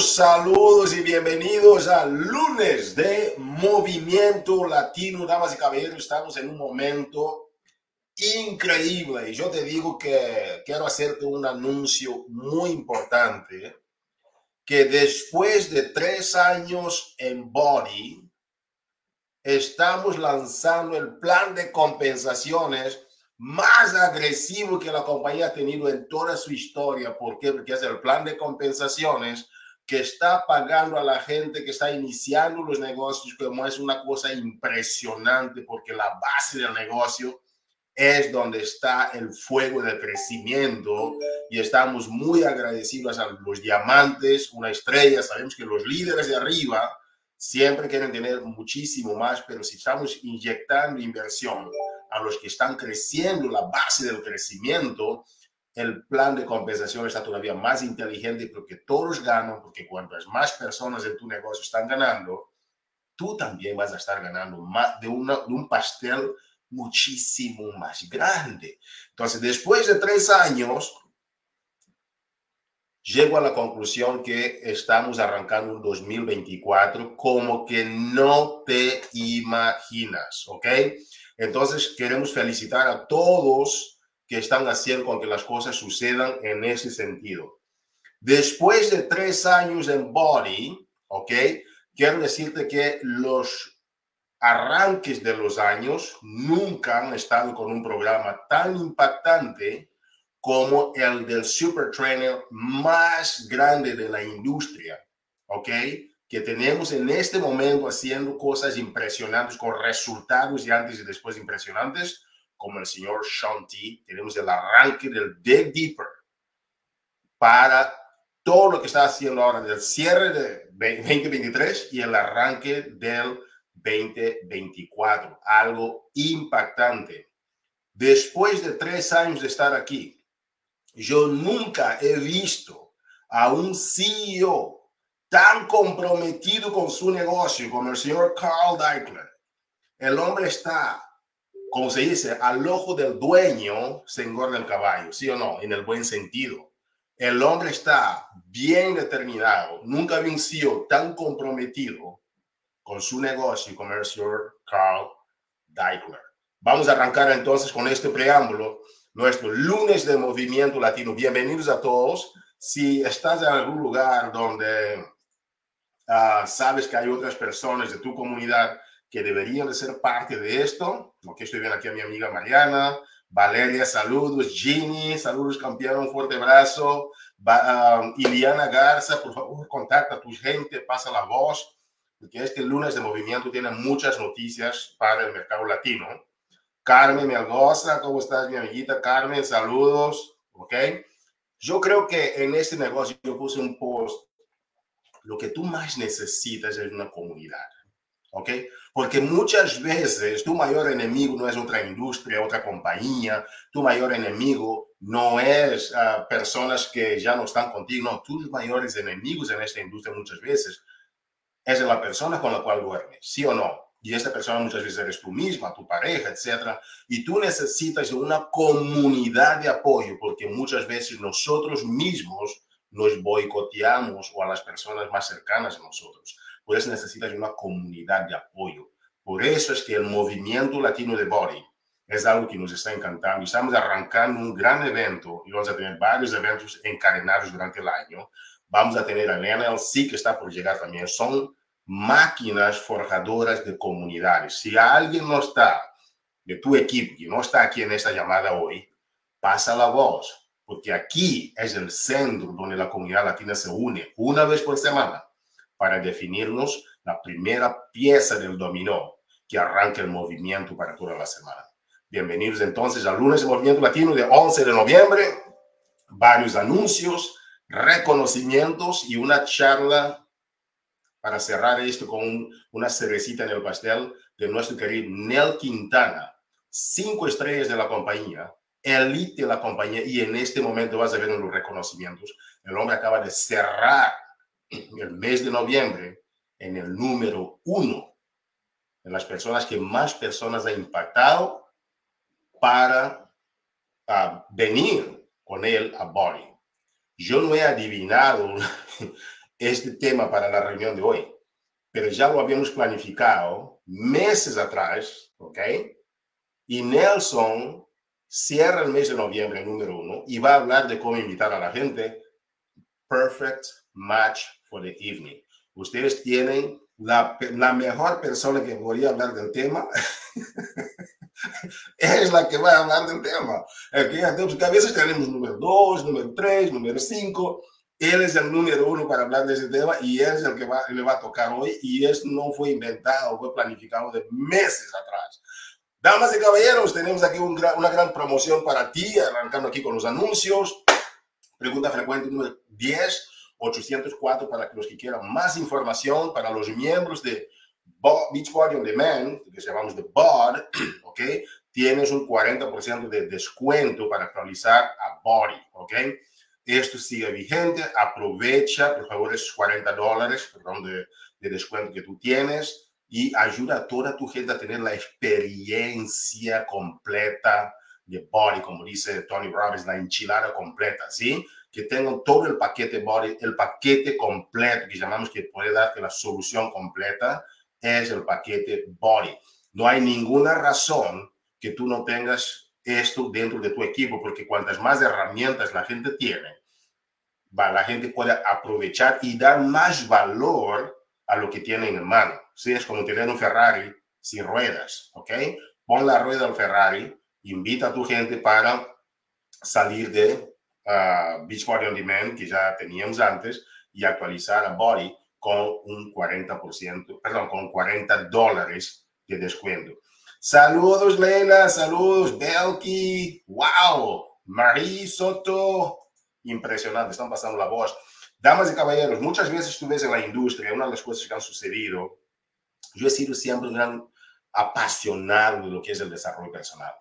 Saludos y bienvenidos al lunes de Movimiento Latino, damas y caballeros. Estamos en un momento increíble y yo te digo que quiero hacerte un anuncio muy importante, que después de tres años en Body, estamos lanzando el plan de compensaciones más agresivo que la compañía ha tenido en toda su historia. ¿Por qué? Porque es el plan de compensaciones que está pagando a la gente que está iniciando los negocios, como es una cosa impresionante, porque la base del negocio es donde está el fuego del crecimiento y estamos muy agradecidos a los diamantes, una estrella. Sabemos que los líderes de arriba siempre quieren tener muchísimo más, pero si estamos inyectando inversión a los que están creciendo, la base del crecimiento, el plan de compensación está todavía más inteligente porque todos ganan, porque cuantas más personas en tu negocio están ganando, tú también vas a estar ganando más de, de un pastel muchísimo más grande. Entonces, después de tres años, llego a la conclusión que estamos arrancando un 2024 como que no te imaginas, ¿ok? Entonces, queremos felicitar a todos que están haciendo con que las cosas sucedan en ese sentido. Después de tres años en Body, ¿ok? Quiero decirte que los arranques de los años nunca han estado con un programa tan impactante como el del super trainer más grande de la industria, ¿ok? Que tenemos en este momento haciendo cosas impresionantes con resultados de antes y después impresionantes, como el señor Sean T. Tenemos el arranque del Dig Deeper para todo lo que está haciendo ahora del cierre de 2023 y el arranque del 2024. Algo impactante. Después de tres años de estar aquí, yo nunca he visto a un CEO tan comprometido con su negocio como el señor Carl Deichler. El hombre está, como se dice, al ojo del dueño se engorda el caballo, ¿sí o no? En el buen sentido. El hombre está bien determinado. Nunca vi un CEO tan comprometido con su negocio el señor Carl Deichler. Vamos a arrancar entonces con este preámbulo nuestro lunes de movimiento latino. Bienvenidos a todos. Si estás en algún lugar donde uh, sabes que hay otras personas de tu comunidad que deberían de ser parte de esto, que estoy viendo aquí a mi amiga Mariana, Valeria, saludos, Ginny, saludos campeón, un fuerte abrazo, uh, Iliana Garza, por favor, contacta a tu gente, pasa la voz, porque este lunes de movimiento tiene muchas noticias para el mercado latino. Carmen Melgoza, ¿cómo estás, mi amiguita? Carmen, saludos, ¿ok? Yo creo que en este negocio yo puse un post, lo que tú más necesitas es una comunidad, ¿ok? Porque muchas veces tu mayor enemigo no es otra industria, otra compañía, tu mayor enemigo no es uh, personas que ya no están contigo, no, tus mayores enemigos en esta industria muchas veces es la persona con la cual duermes, ¿sí o no? y esta persona muchas veces eres tú misma, tu pareja, etcétera, y tú necesitas una comunidad de apoyo, porque muchas veces nosotros mismos nos boicoteamos o a las personas más cercanas a nosotros. Por eso necesitas una comunidad de apoyo. Por eso es que el movimiento latino de Body es algo que nos está encantando. Estamos arrancando un gran evento y vamos a tener varios eventos encadenados durante el año. Vamos a tener el NLC que está por llegar también. Son máquinas forjadoras de comunidades. Si alguien no está de tu equipo y no está aquí en esta llamada hoy, pasa la voz, porque aquí es el centro donde la comunidad latina se une una vez por semana para definirnos la primera pieza del dominó que arranca el movimiento para toda la semana. Bienvenidos entonces al lunes de Movimiento Latino de 11 de noviembre. Varios anuncios, reconocimientos y una charla para cerrar esto con una cerecita en el pastel de nuestro querido Nel Quintana, cinco estrellas de la compañía, elite de la compañía, y en este momento vas a ver los reconocimientos, el hombre acaba de cerrar el mes de noviembre en el número uno en las personas que más personas ha impactado para venir con él a Body. yo no he adivinado este tema para la reunión de hoy, pero ya lo habíamos planificado meses atrás, ¿ok? Y Nelson cierra el mes de noviembre, número uno, y va a hablar de cómo invitar a la gente. Perfect match for the evening. Ustedes tienen la, la mejor persona que podría hablar del tema. es la que va a hablar del tema. Aquí, a veces tenemos número dos, número tres, número cinco. Él es el número uno para hablar de ese tema y él es el que va, le va a tocar hoy. Y eso no fue inventado, fue planificado de meses atrás. Damas y caballeros, tenemos aquí una gran promoción para ti, arrancando aquí con los anuncios. Pregunta frecuente número 10, 804 para los que quieran más información, para los miembros de Beachbody On Demand, que llamamos de BOD, ¿ok? Tienes un 40% de descuento para actualizar a Body, ¿ok? Esto sigue vigente, aprovecha, por favor, esos 40 dólares, perdón, de, de descuento que tú tienes y ayuda a toda tu gente a tener la experiencia completa de body, como dice Tony Robbins, la enchilada completa, ¿sí? Que tengan todo el paquete body, el paquete completo, que llamamos que puede darte la solución completa, es el paquete body. No hay ninguna razón que tú no tengas esto dentro de tu equipo, porque cuantas más herramientas la gente tiene, va, la gente puede aprovechar y dar más valor a lo que tienen en mano. Sí, es como tener un Ferrari sin ruedas, ¿ok? Pon la rueda al Ferrari, invita a tu gente para salir de uh, Beach Body On Demand, que ya teníamos antes, y actualizar a Body con un 40%, perdón, con 40 dólares de descuento. Saludos, Leila, saludos, Belki, wow, Marie Soto, impresionante, están pasando la voz. Damas y caballeros, muchas veces tú ves en la industria, una de las cosas que han sucedido, yo he sido siempre un gran apasionado de lo que es el desarrollo personal.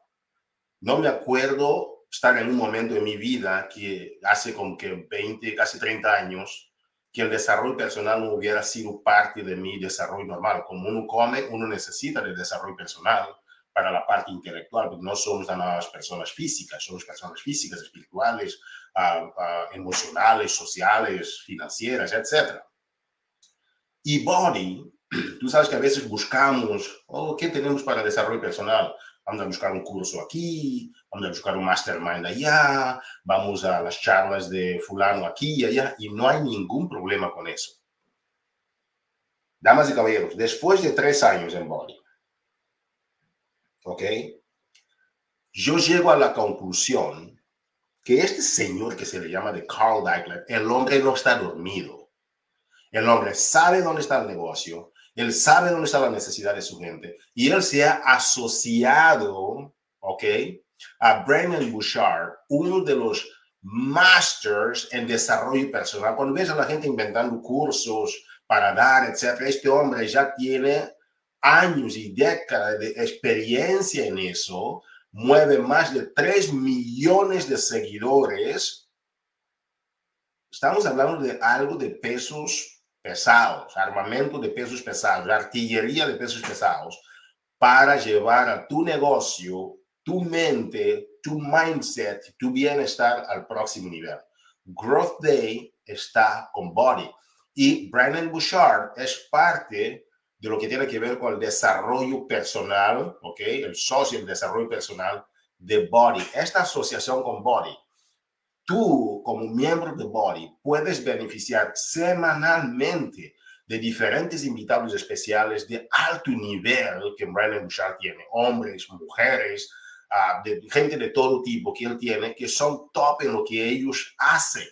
No me acuerdo estar en un momento en mi vida que hace como que 20, casi 30 años, que el desarrollo personal no hubiera sido parte de mi desarrollo normal. Como uno come, uno necesita el desarrollo personal para la parte intelectual, porque no somos nada más personas físicas, somos personas físicas, espirituales, emocionales, sociales, financieras, etc. Y body, tú sabes que a veces buscamos, oh, ¿qué tenemos para desarrollo personal? Vamos a buscar un curso aquí, vamos a buscar un mastermind allá, vamos a las charlas de fulano aquí y allá, y no hay ningún problema con eso. Damas y caballeros, después de tres años en Body, ¿ok? Yo llego a la conclusión que este señor que se le llama de Carl Deichler, el hombre no está dormido. El hombre sabe dónde está el negocio, él sabe dónde está la necesidad de su gente y él se ha asociado, ¿ok? A Brennan Bouchard, uno de los masters en desarrollo personal. Cuando ves a la gente inventando cursos para dar, etcétera, este hombre ya tiene años y décadas de experiencia en eso mueve más de 3 millones de seguidores, estamos hablando de algo de pesos pesados, armamento de pesos pesados, artillería de pesos pesados, para llevar a tu negocio, tu mente, tu mindset, tu bienestar al próximo nivel. Growth Day está con Body y Brandon Bouchard es parte de lo que tiene que ver con el desarrollo personal, ¿ok? El socio del desarrollo personal de Body. Esta asociación con Body, tú como miembro de Body puedes beneficiar semanalmente de diferentes invitados especiales de alto nivel que Brandon Bouchard tiene, hombres, mujeres, uh, de gente de todo tipo que él tiene, que son top en lo que ellos hacen.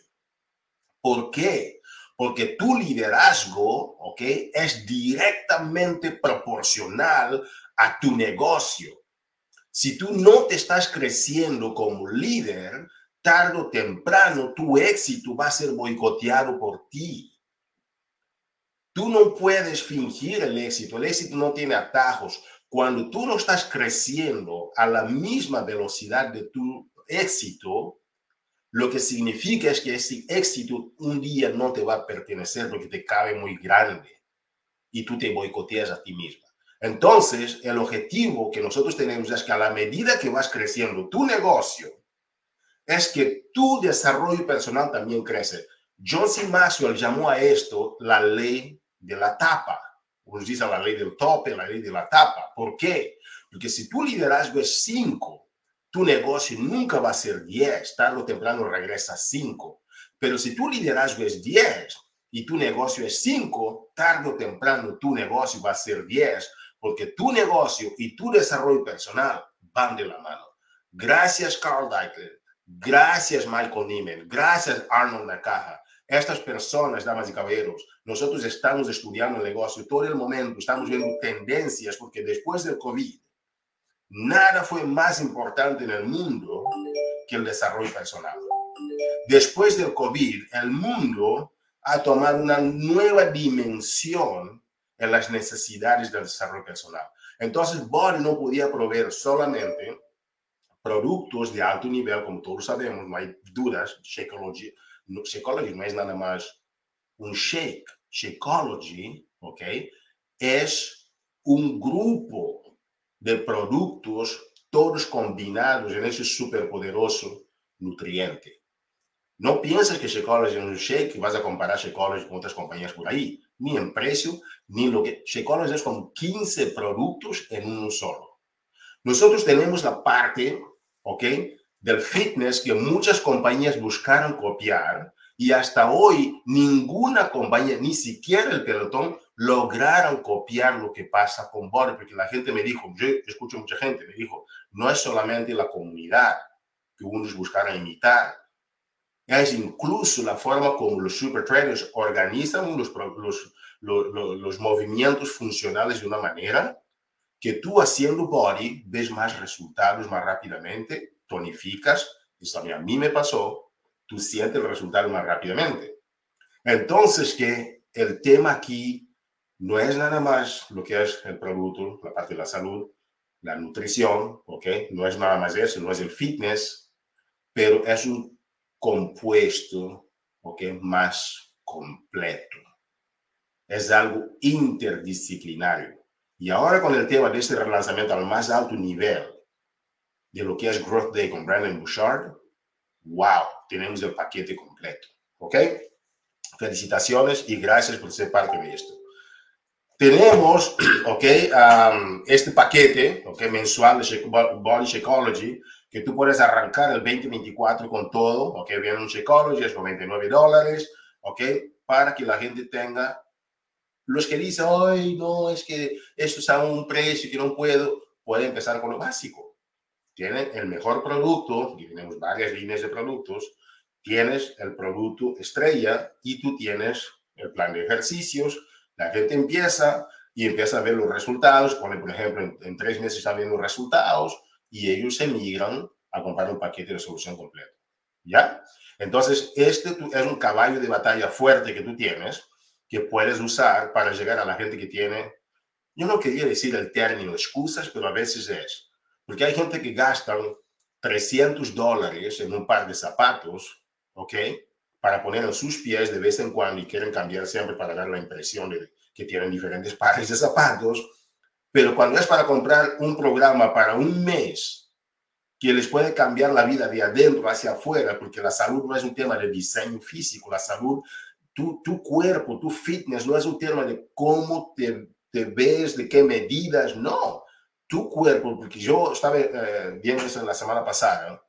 ¿Por qué? porque tu liderazgo, ¿ok? Es directamente proporcional a tu negocio. Si tú no te estás creciendo como líder, tarde o temprano tu éxito va a ser boicoteado por ti. Tú no puedes fingir el éxito, el éxito no tiene atajos. Cuando tú no estás creciendo a la misma velocidad de tu éxito, lo que significa es que ese éxito un día no te va a pertenecer porque te cabe muy grande y tú te boicoteas a ti misma. Entonces, el objetivo que nosotros tenemos es que a la medida que vas creciendo tu negocio, es que tu desarrollo personal también crece. John C. Maxwell llamó a esto la ley de la tapa. Dicen la ley del tope, la ley de la tapa. ¿Por qué? Porque si tu liderazgo es 5, tu negocio nunca va a ser 10. Tarde o temprano regresa a 5. Pero si tu liderazgo es 10 y tu negocio es 5, tarde o temprano tu negocio va a ser 10. Porque tu negocio y tu desarrollo personal van de la mano. Gracias, Carl Deichler. Gracias, Michael Neiman. Gracias, Arnold Nakaja. Estas personas, damas y caballeros, nosotros estamos estudiando el negocio todo el momento, estamos viendo tendencias, porque después del COVID, nada fue más importante en el mundo que el desarrollo personal. Después del COVID, el mundo ha tomado una nueva dimensión en las necesidades del desarrollo personal. Entonces, Body no podía proveer solamente productos de alto nivel, como todos sabemos, no hay dudas, no, Shakeology no es nada más un shake. Shakeology, ¿ok? Es un grupo de productos todos combinados en ese superpoderoso nutriente. No pienses que Shakeology es un shake y vas a comparar Shakeology con otras compañías por ahí, ni en precio, ni en lo que... Shakeology es con 15 productos en uno solo. Nosotros tenemos la parte, ¿ok? Del fitness que muchas compañías buscaron copiar y hasta hoy ninguna compañía, ni siquiera el pelotón, lograron copiar lo que pasa con Body, porque la gente me dijo, yo escucho mucha gente, me dijo, no es solamente la comunidad que unos buscaron imitar, es incluso la forma como los super traders organizan los, los, movimientos funcionales de una manera que tú haciendo body ves más resultados más rápidamente tonificas, eso también a mí me pasó, tú sientes el resultado más rápidamente. Entonces, que el tema aquí no es nada más lo que es el producto, la parte de la salud, la nutrición, ¿ok? No es nada más eso, no es el fitness, pero es un compuesto, ¿ok? Más completo. Es algo interdisciplinario. Y ahora con el tema de este relanzamiento al más alto nivel, de lo que es Growth Day con Brandon Bouchard, wow, tenemos el paquete completo. ¿Ok? Felicitaciones y gracias por ser parte de esto. Tenemos, ok, este paquete, ok, mensual de Body Shakeology, que tú puedes arrancar el 2024 con todo, ok, viene un Shakeology, es 99 dólares, ok, para que la gente tenga, los que dicen, ay, no, es que esto es a un precio que no puedo, puede empezar con lo básico tienen el mejor producto, y tenemos varias líneas de productos, tienes el producto estrella y tú tienes el plan de ejercicios, la gente empieza y empieza a ver los resultados, pone, por ejemplo, en, tres meses están viendo resultados y ellos se migran a comprar un paquete de solución completo. ¿Ya? Entonces, este es un caballo de batalla fuerte que tú tienes, que puedes usar para llegar a la gente que tiene, yo no quería decir el término excusas, pero a veces es, porque hay gente que gasta 300 dólares en un par de zapatos, ¿ok? Para poner en sus pies de vez en cuando y quieren cambiar siempre para dar la impresión de que tienen diferentes pares de zapatos. Pero cuando es para comprar un programa para un mes que les puede cambiar la vida de adentro hacia afuera, porque la salud no es un tema de diseño físico, la salud, tu, tu cuerpo, tu fitness no es un tema de cómo te, te ves, de qué medidas, no tu cuerpo, porque yo estaba eh, viendo eso la semana pasada,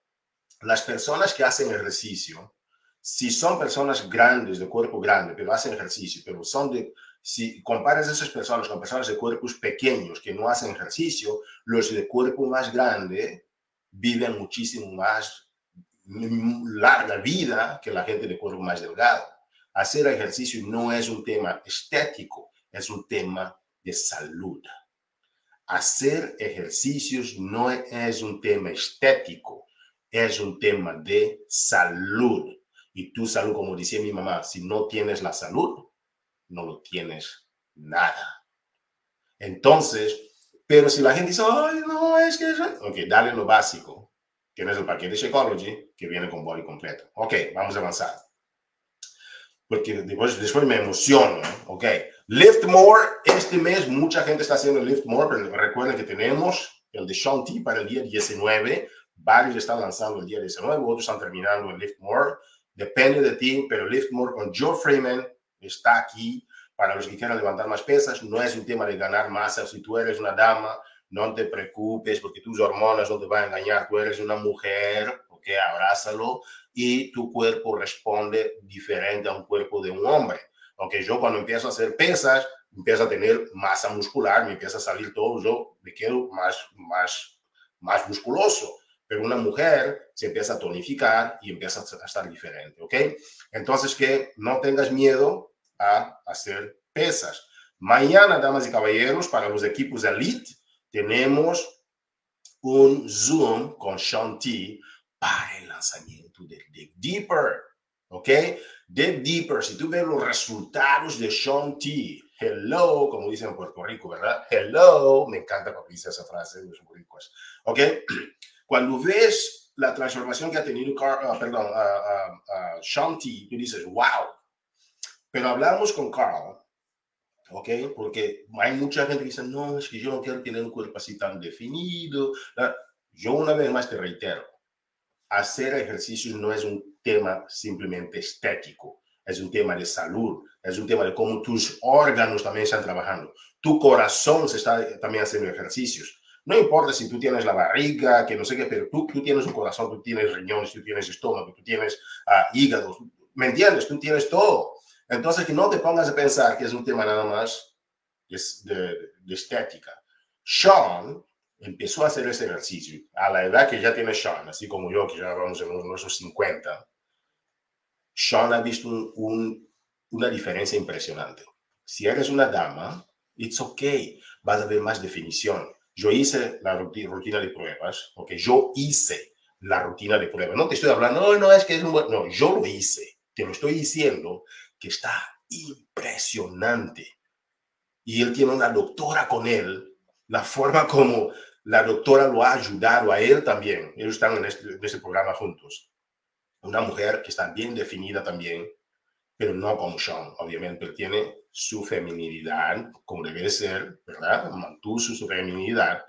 las personas que hacen ejercicio, si son personas grandes, de cuerpo grande, pero hacen ejercicio, pero son de, si comparas esas personas con personas de cuerpos pequeños que no hacen ejercicio, los de cuerpo más grande viven muchísimo más larga vida que la gente de cuerpo más delgado. Hacer ejercicio no es un tema estético, es un tema de salud hacer ejercicios no es un tema estético, es un tema de salud. Y tu salud, como decía mi mamá, si no tienes la salud, no lo tienes nada. Entonces, pero si la gente dice, ay, no, es que... Ok, dale lo básico. Tienes el paquete de Shakeology que viene con body completo. Ok, vamos a avanzar. Porque después, después me emociono, ¿ok? Lift More, este mes mucha gente está haciendo Lift More, pero recuerden que tenemos el de Shanti para el día 19, Varios están lanzando el día 19, otros están terminando el Lift More. Depende de ti, pero Lift More con Joe Freeman está aquí para los que quieran levantar más pesas. No es un tema de ganar masa. Si tú eres una dama, no te preocupes porque tus hormonas no te van a engañar. Tú eres una mujer, ok, abrázalo y tu cuerpo responde diferente a un cuerpo de un hombre. Ok, yo cuando empiezo a hacer pesas, empiezo a tener masa muscular, me empieza a salir todo, yo me quedo más, más, más musculoso. Pero una mujer se empieza a tonificar y empieza a estar diferente, ¿ok? Entonces, que no tengas miedo a hacer pesas. Mañana, damas y caballeros, para los equipos elite, tenemos un Zoom con Shanti para el lanzamiento del Dig Deeper, ¿ok? Dig Deeper, si tú ves los resultados de Shanti, hello, como dicen en Puerto Rico, ¿verdad? Hello, me encanta cuando dice esa frase de los ricos, ¿ok? Cuando ves la transformación que ha tenido, uh, perdón, uh, uh, Shanti, tú dices, wow. Pero hablamos con Carl, ¿ok? Porque hay mucha gente que dice, no, es que yo no quiero tener un cuerpo así tan definido. Yo una vez más te reitero, hacer ejercicios no es un tema simplemente estético, es un tema de salud, es un tema de cómo tus órganos también están trabajando. Tu corazón se está también haciendo ejercicios. No importa si tú tienes la barriga, que no sé qué, pero tú, tienes un corazón, tú tienes riñones, tú tienes estómago, tú tienes uh, hígado, ¿me entiendes? Tú tienes todo. Entonces, que no te pongas a pensar que es un tema nada más de, de estética. Sean empezó a hacer ese ejercicio a la edad que ya tiene Sean, así como yo, que ya vamos en nuestros 50. Sean ha visto un, una diferencia impresionante. Si eres una dama, it's okay, vas a ver más definición. Yo hice la rutina de pruebas, ok, yo hice la rutina de pruebas. No te estoy hablando, no, no es que es un buen, no, yo lo hice. Te lo estoy diciendo que está impresionante. Y él tiene una doctora con él, la forma como la doctora lo ha ayudado a él también. Ellos están en este, en este programa juntos. Una mujer que está bien definida también, pero no como Sean, obviamente. Él tiene su feminidad, como debe ser, ¿verdad? Mantuvo su feminidad,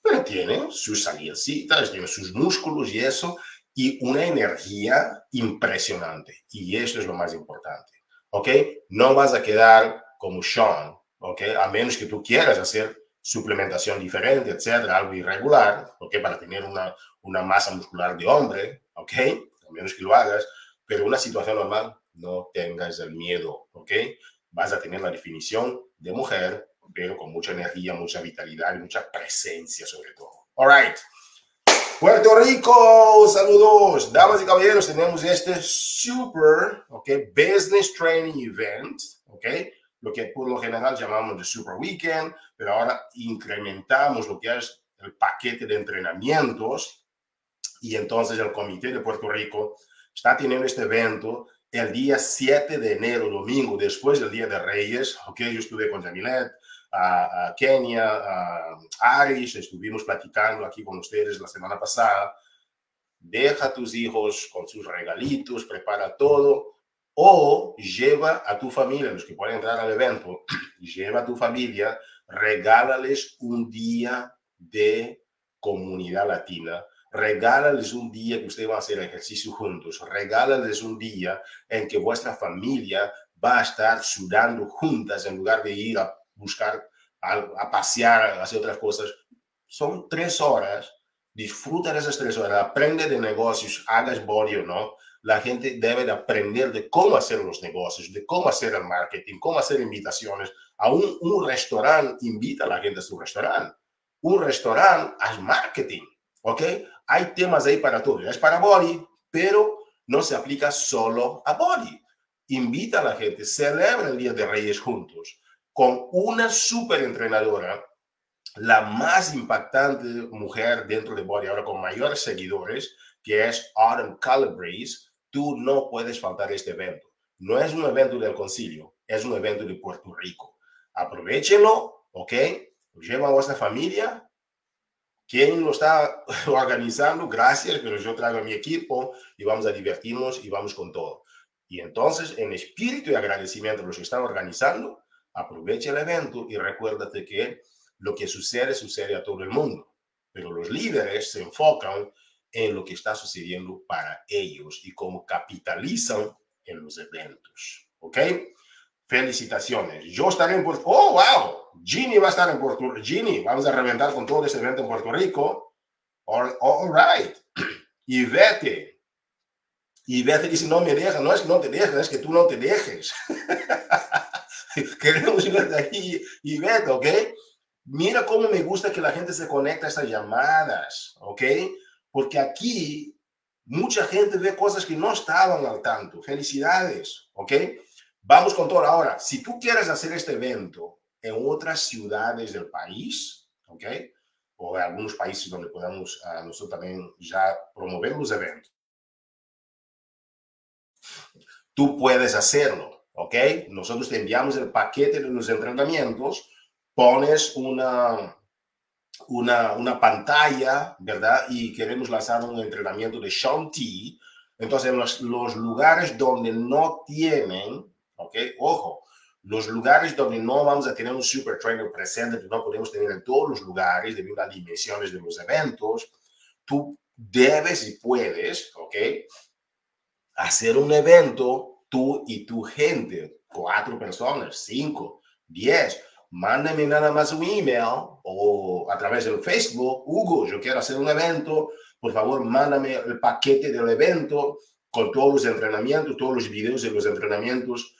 pero tiene sus saliecitas, tiene sus músculos y eso, y una energía impresionante. Y eso es lo más importante, ¿ok? No vas a quedar como Sean, ¿ok? A menos que tú quieras hacer suplementación diferente, etcétera, algo irregular, ¿ok? Para tener una, una masa muscular de hombre, ¿ok? A menos que lo hagas, pero una situación normal, no tengas el miedo, ¿ok? Vas a tener la definición de mujer, pero con mucha energía, mucha vitalidad y mucha presencia sobre todo. All right. Puerto Rico, saludos, damas y caballeros, tenemos este super, ok, business training event, ok, lo que por lo general llamamos de super weekend, pero ahora incrementamos lo que es el paquete de entrenamientos y entonces el Comité de Puerto Rico está teniendo este evento el día 7 de enero, domingo, después del Día de Reyes, ok, yo estuve con Jamilet, a, a Kenia, a Aris, estuvimos platicando aquí con ustedes la semana pasada. Deja a tus hijos con sus regalitos, prepara todo, o lleva a tu familia, los que pueden entrar al evento, lleva a tu familia, regálales un día de comunidad latina regálales un día que ustedes van a hacer ejercicio juntos, regálales un día en que vuestra familia va a estar sudando juntas en lugar de ir a buscar, a, pasear, a hacer otras cosas. Son tres horas, disfruta de esas tres horas, aprende de negocios, hagas body o no. La gente debe de aprender de cómo hacer los negocios, de cómo hacer el marketing, cómo hacer invitaciones. A un, un restaurante invita a la gente a su restaurante. Un restaurante, haz marketing, ¿ok? hay temas ahí para todo. Es para body, pero no se aplica solo a body. Invita a la gente, celebra el Día de Reyes juntos con una super entrenadora, la más impactante mujer dentro de Body, ahora con mayores seguidores, que es Autumn Calabrese. Tú no puedes faltar este evento. No es un evento del concilio, es un evento de Puerto Rico. Aprovechenlo, ¿ok? Lleva a vuestra familia, ¿Quién lo está organizando? Gracias, pero yo traigo a mi equipo y vamos a divertirnos y vamos con todo. Y entonces, en espíritu de agradecimiento a los que están organizando, aprovecha el evento y recuérdate que lo que sucede, sucede a todo el mundo. Pero los líderes se enfocan en lo que está sucediendo para ellos y cómo capitalizan en los eventos. ¿Ok? Felicitaciones. Yo estaré en Puerto Oh, wow. Ginny va a estar en Puerto Rico. Ginny, vamos a reventar con todo ese evento en Puerto Rico. All, all right. Y vete. Y vete dice, no me deja. No es que no te dejes, es que tú no te dejes. Queremos ir de aquí y vete, ¿ok? Mira cómo me gusta que la gente se conecta a estas llamadas, ¿ok? Porque aquí mucha gente ve cosas que no estaban al tanto. Felicidades, ¿ok? Vamos con todo ahora. Si tú quieres hacer este evento en otras ciudades del país, ¿ok? O en algunos países donde podamos uh, nosotros también ya promover los eventos, tú puedes hacerlo, ¿ok? Nosotros te enviamos el paquete de los entrenamientos, pones una, una, una pantalla, ¿verdad? Y queremos lanzar un entrenamiento de Shanti. Entonces, en los, los lugares donde no tienen ¿ok? Ojo, los lugares donde no vamos a tener un super trainer presente, que no podemos tener en todos los lugares debido a las dimensiones de los eventos, tú debes y puedes, ¿ok? Hacer un evento tú y tu gente, cuatro personas, cinco, diez. Mándame nada más un email o a través del Facebook, Hugo, yo quiero hacer un evento, por favor, mándame el paquete del evento con todos los entrenamientos, todos los videos de los entrenamientos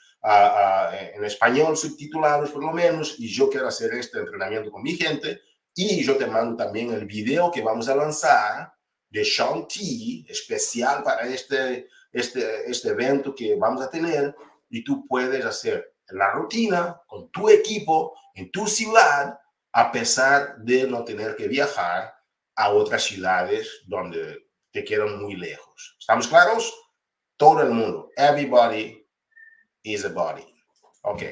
en español subtitulados por lo menos, y yo quiero hacer este entrenamiento con mi gente, y yo te mando también el video que vamos a lanzar de Shanti, especial para este, este, este evento que vamos a tener, y tú puedes hacer la rutina con tu equipo en tu ciudad, a pesar de no tener que viajar a otras ciudades donde te quedan muy lejos. ¿Estamos claros? Todo el mundo, everybody is a body. Ok.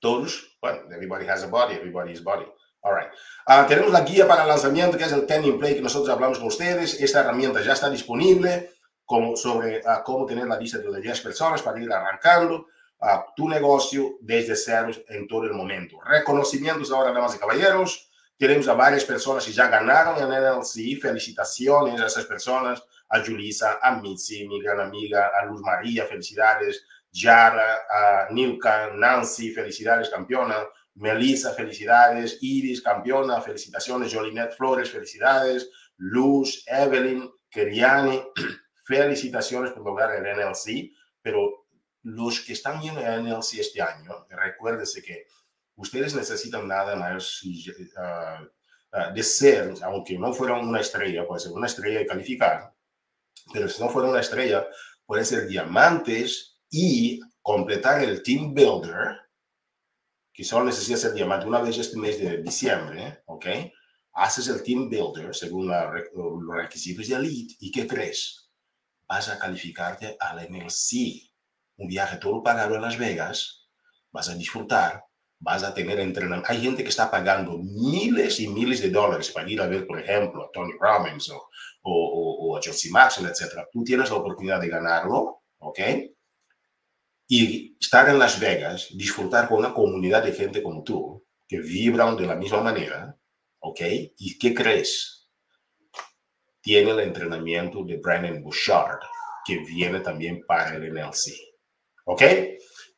Todos, bueno, everybody has a body, everybody is body. All right. Uh, tenemos la guía para lanzamiento, que es el Ten in Play que nosotros hablamos con ustedes. Esta herramienta ya está disponible como, sobre uh, cómo tener la lista de 10 personas para ir arrancando uh, tu negocio desde cero en todo el momento. Reconocimientos ahora, damas y caballeros. Tenemos a varias personas que ya ganaron en NLC. Felicitaciones a esas personas. A Julissa, a Mitzi, mi gran amiga, a Luz María, felicidades Yara, uh, Nilka, Nancy, felicidades, campeona. Melissa, felicidades. Iris, campeona, felicitaciones. Jolinet Flores, felicidades. Luz, Evelyn, Keriani, felicitaciones por lograr el NLC. Pero los que están yendo al NLC este año, recuérdense que ustedes necesitan nada más uh, de ser, aunque no fueran una estrella, puede ser una estrella y calificar, pero si no fueran una estrella, pueden ser diamantes y completar el Team Builder, que solo necesita ser diamante una vez este mes de diciembre, ¿ok? Haces el Team Builder según los requisitos de Elite y ¿qué crees? Vas a calificarte al MLC, un viaje todo pagado a Las Vegas, vas a disfrutar, vas a tener entrenamiento. Hay gente que está pagando miles y miles de dólares para ir a ver, por ejemplo, a Tony Robbins o, o, a Josie Maxwell, etc. Tú tienes la oportunidad de ganarlo, ¿ok? y estar en Las Vegas, disfrutar con una comunidad de gente como tú, que vibran de la misma manera, ¿ok? ¿Y qué crees? Tiene el entrenamiento de Brandon Bouchard, que viene también para el NLC, ¿ok?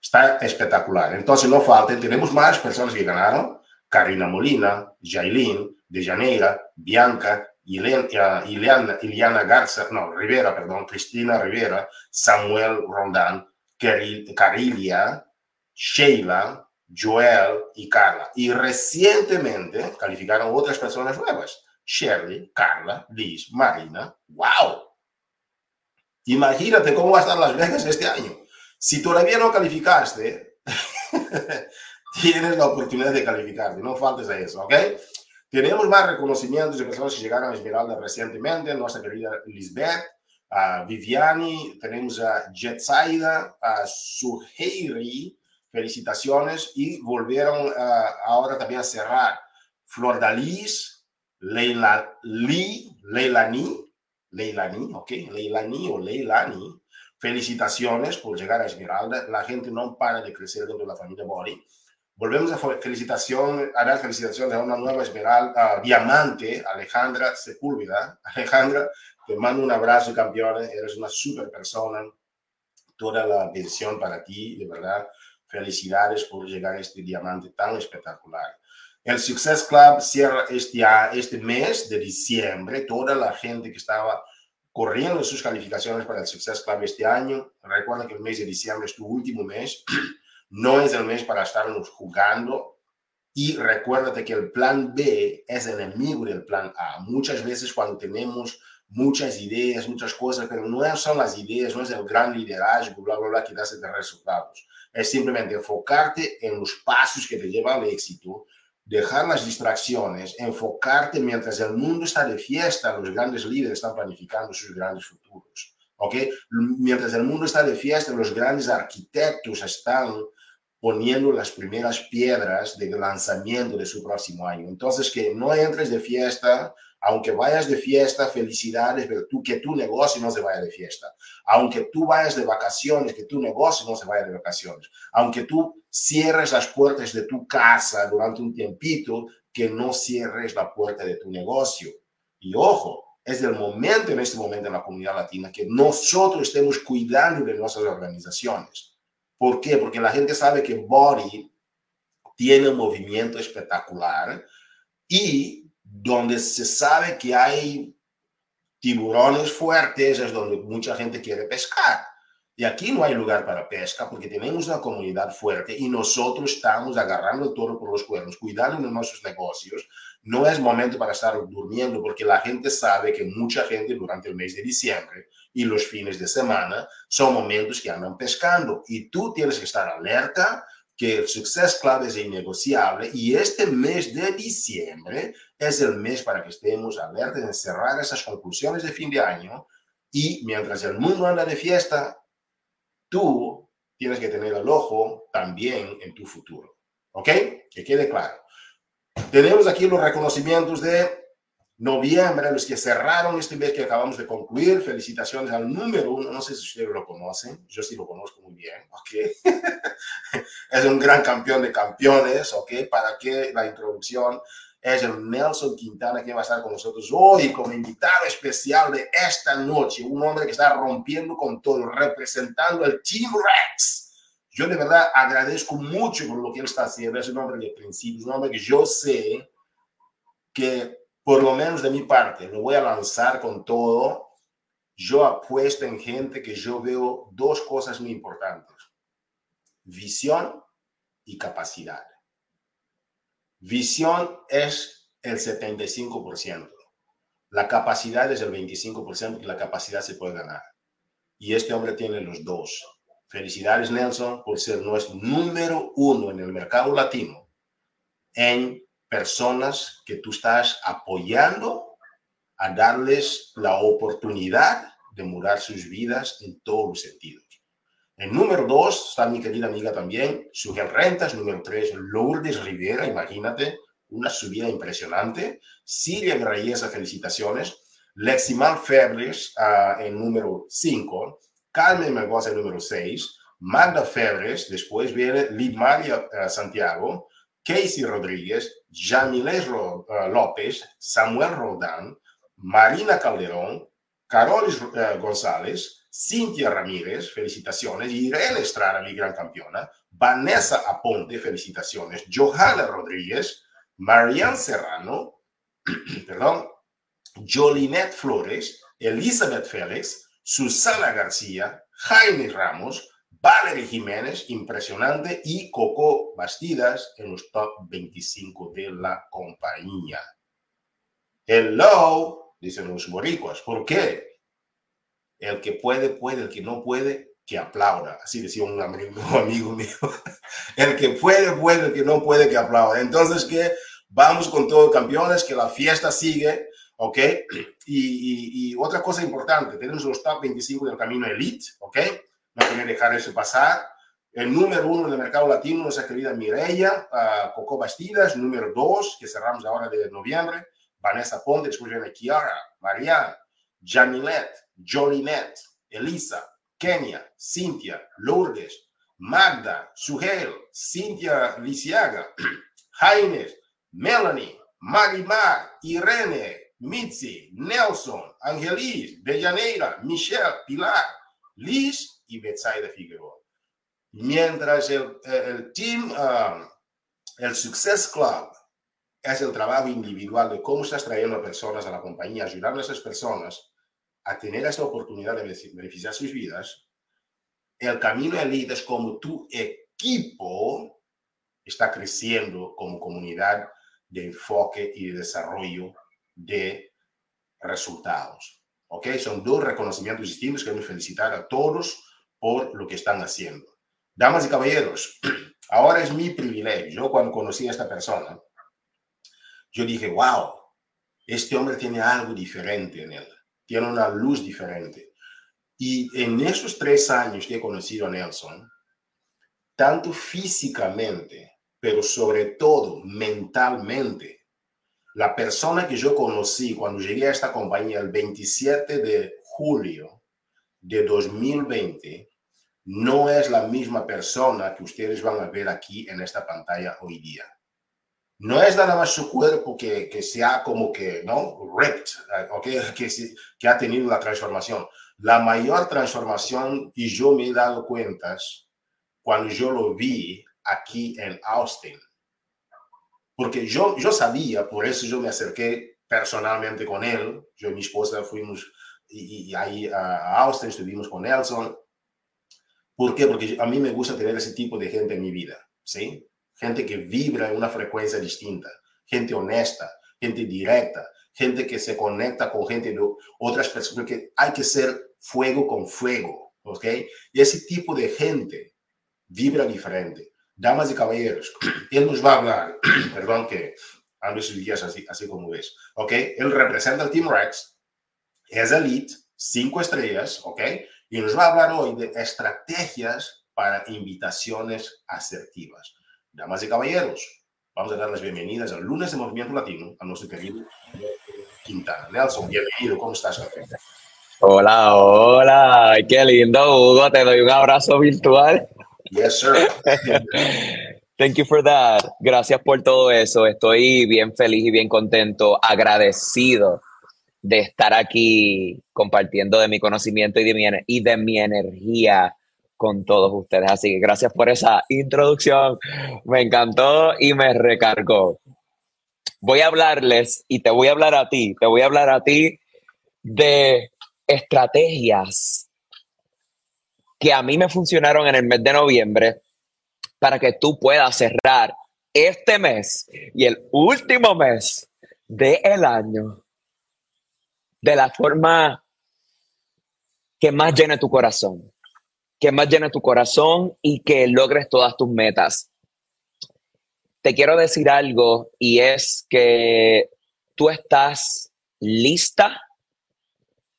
Está espectacular. Entonces, no falten, tenemos más personas que ganaron. Karina Molina, Jailin, De Janeira, Bianca, Ileana, Ileana, Iliana Garza, no, Rivera, perdón, Cristina Rivera, Samuel Rondán, Carilia, Sheila, Joel y Carla. Y recientemente calificaron otras personas nuevas. Shirley, Carla, Liz, Marina. ¡Wow! Imagínate cómo va a estar Las Vegas este año. Si todavía no calificaste, tienes la oportunidad de calificarte. No faltes a eso, ¿ok? Tenemos más reconocimientos de personas que llegaron a Esmeralda recientemente. Nuestra querida Lisbeth, a Viviani, tenemos a Jetsaida, a Suheiri, felicitaciones, y volvieron ahora también a cerrar Flor Dalis, Leila Lee, Leilani, Leilani, ok, Leilani o Leilani, felicitaciones por llegar a Esmeralda, la gente no para de crecer dentro de la familia Bori, Volvemos a felicitación, a dar felicitaciones a una nueva esmeralda, diamante, Alejandra Sepúlveda. Alejandra, te mando un abrazo, campeón. Eres una super persona. Toda la atención para ti, de verdad. Felicidades por llegar a este diamante tan espectacular. El Success Club cierra este, este mes de diciembre. Toda la gente que estaba corriendo sus calificaciones para el Success Club este año, recuerda que el mes de diciembre es tu último mes. No es el mes para estarnos jugando. Y recuérdate que el plan B es enemigo del plan A. Muchas veces cuando tenemos muchas ideas, muchas cosas, pero no son las ideas, no es el gran liderazgo, bla, bla, bla, que da resultados. Es simplemente enfocarte en los pasos que te llevan al éxito, dejar las distracciones, enfocarte mientras el mundo está de fiesta, los grandes líderes están planificando sus grandes futuros. ¿ok? Mientras el mundo está de fiesta, los grandes arquitectos están poniendo las primeras piedras de lanzamiento de su próximo año. Entonces, que no entres de fiesta, aunque vayas de fiesta, felicidades, pero que tu negocio no se vaya de fiesta. Aunque tú vayas de vacaciones, que tu negocio no se vaya de vacaciones. Aunque tú cierres las puertas de tu casa durante un tiempito, que no cierres la puerta de tu negocio. Y ojo, es el momento en este momento en la comunidad latina que nosotros estemos cuidando de nuestras organizaciones ¿Por qué? Porque la gente sabe que Body tiene un movimiento espectacular y donde se sabe que hay tiburones fuertes es donde mucha gente quiere pescar. Y aquí no hay lugar para pesca porque tenemos una comunidad fuerte y nosotros estamos agarrando el toro por los cuernos, cuidando de nuestros negocios. No es momento para estar durmiendo porque la gente sabe que mucha gente durante el mes de diciembre y los fines de semana son momentos que andan pescando y tú tienes que estar alerta que el Success Club es innegociable y este mes de diciembre es el mes para que estemos alertas en cerrar esas conclusiones de fin de año y mientras el mundo anda de fiesta, tú tienes que tener el ojo también en tu futuro. ¿Ok? Que quede claro. Tenemos aquí los reconocimientos de noviembre, los que cerraron este mes que acabamos de concluir. Felicitaciones al número uno. No sé si ustedes lo conocen. Yo sí lo conozco muy bien. ¿ok? es un gran campeón de campeones. ¿ok? Para que la introducción es el Nelson Quintana que va a estar con nosotros hoy como invitado especial de esta noche. Un hombre que está rompiendo con todo, representando el Team Rex. Yo de verdad agradezco mucho por lo que él está haciendo. Es un hombre de principios, un hombre que yo sé que por lo menos de mi parte, lo voy a lanzar con todo. Yo apuesto en gente que yo veo dos cosas muy importantes. Visión y capacidad. Visión es el 75%. La capacidad es el 25% y la capacidad se puede ganar. Y este hombre tiene los dos. Felicidades, Nelson, por ser nuestro número uno en el mercado latino en personas que tú estás apoyando a darles la oportunidad de mudar sus vidas en todos los sentidos. En número dos está mi querida amiga también, Sugel Rentas. Número tres, Lourdes Rivera, imagínate, una subida impresionante. Silvia Reyesa, felicitaciones. Leximal Febres uh, en número cinco. Carmen Mendoza en número seis. Magda Febres, después viene Lidmaria uh, Santiago. Casey Rodríguez, Jamilés eh, López, Samuel Rodán, Marina Calderón, Carolis eh, González, Cintia Ramírez, felicitaciones, Irene Estrada, mi gran campeona, Vanessa Aponte, felicitaciones, Johanna Rodríguez, Marianne Serrano, perdón, Jolinet Flores, Elizabeth Félix, Susana García, Jaime Ramos, Valerie Jiménez, impresionante, y Coco Bastidas en los top 25 de la compañía. Hello, dicen los boricuas. ¿Por qué? El que puede, puede, el que no puede, que aplauda. Así decía un amigo, amigo mío. El que puede, puede, el que no puede, que aplauda. Entonces, que vamos con todos campeones, que la fiesta sigue, ¿ok? Y, y, otra cosa importante, tenemos los top 25 del camino elite, ¿ok? No quería dejar eso pasar. El número uno del mercado latino, nuestra querida Mireya, uh, Coco Bastidas. Número dos, que cerramos ahora de noviembre, Vanessa Ponte. Después viene Kiara, Marianne, Jamilet, Jolinet, Elisa, Kenia, Cintia, Lourdes, Magda, Sugel, Cintia Lisiaga, Jaime, Melanie, Marimar, Irene, Mitzi, Nelson, Angelis, Dejaneira, Michelle, Pilar, Liz y Betsaida Figueroa. Mientras el, el team, um, el Success Club es el trabajo individual de cómo estás trayendo personas a la compañía, ayudando a esas personas a tener esta oportunidad de beneficiar sus vidas. El camino elite es como tu equipo está creciendo como comunidad de enfoque y de desarrollo de resultados. ¿Ok? Son dos reconocimientos distintos. Queremos felicitar a todos por lo que están haciendo. Damas y caballeros, ahora es mi privilegio. Yo cuando conocí a esta persona, yo dije, wow, este hombre tiene algo diferente en él, tiene una luz diferente. Y en esos tres años que he conocido a Nelson, tanto físicamente, pero sobre todo mentalmente, la persona que yo conocí cuando llegué a esta compañía el 27 de julio de 2020 no es la misma persona que ustedes van a ver aquí en esta pantalla hoy día. No es nada más su cuerpo que, que se ha como que, ¿no? Ripped, okay? que, que ha tenido la transformación. La mayor transformación, y yo me he dado cuentas cuando yo lo vi aquí en Austin. Porque yo, yo sabía, por eso yo me acerqué personalmente con él. Yo y mi esposa fuimos y, ahí a Austin, estuvimos con Nelson. ¿Por qué? Porque a mí me gusta tener ese tipo de gente en mi vida, ¿sí? Gente que vibra en una frecuencia distinta, gente honesta, gente directa, gente que se conecta con gente de otras personas, porque hay que ser fuego con fuego, ¿ok? Y ese tipo de gente vibra diferente damas y caballeros, él nos va a hablar, perdón que ando esos días así, así como ves, ¿ok? Él representa el Team Rex, es elite, cinco estrellas, ¿ok? Y nos va a hablar hoy de estrategias para invitaciones asertivas. Damas y caballeros, vamos a dar las bienvenidas al lunes de Movimiento Latino a nuestro querido Quintana. Nelson, bienvenido, ¿cómo estás? Hola, hola, qué lindo, Hugo, te doy un abrazo virtual. Yes, sir. Thank you for that. Gracias por todo eso. Estoy bien feliz y bien contento, agradecido de estar aquí compartiendo de mi conocimiento y de mi, energía con todos ustedes. Así que gracias por esa introducción. Me encantó y me recargó. Voy a hablarles y te voy a hablar a ti, te voy a hablar a ti de estrategias que a mí me funcionaron en el mes de noviembre para que tú puedas cerrar este mes y el último mes del año de la forma que más llene tu corazón, que más llene tu corazón y que logres todas tus metas. Te quiero decir algo y es que tú estás lista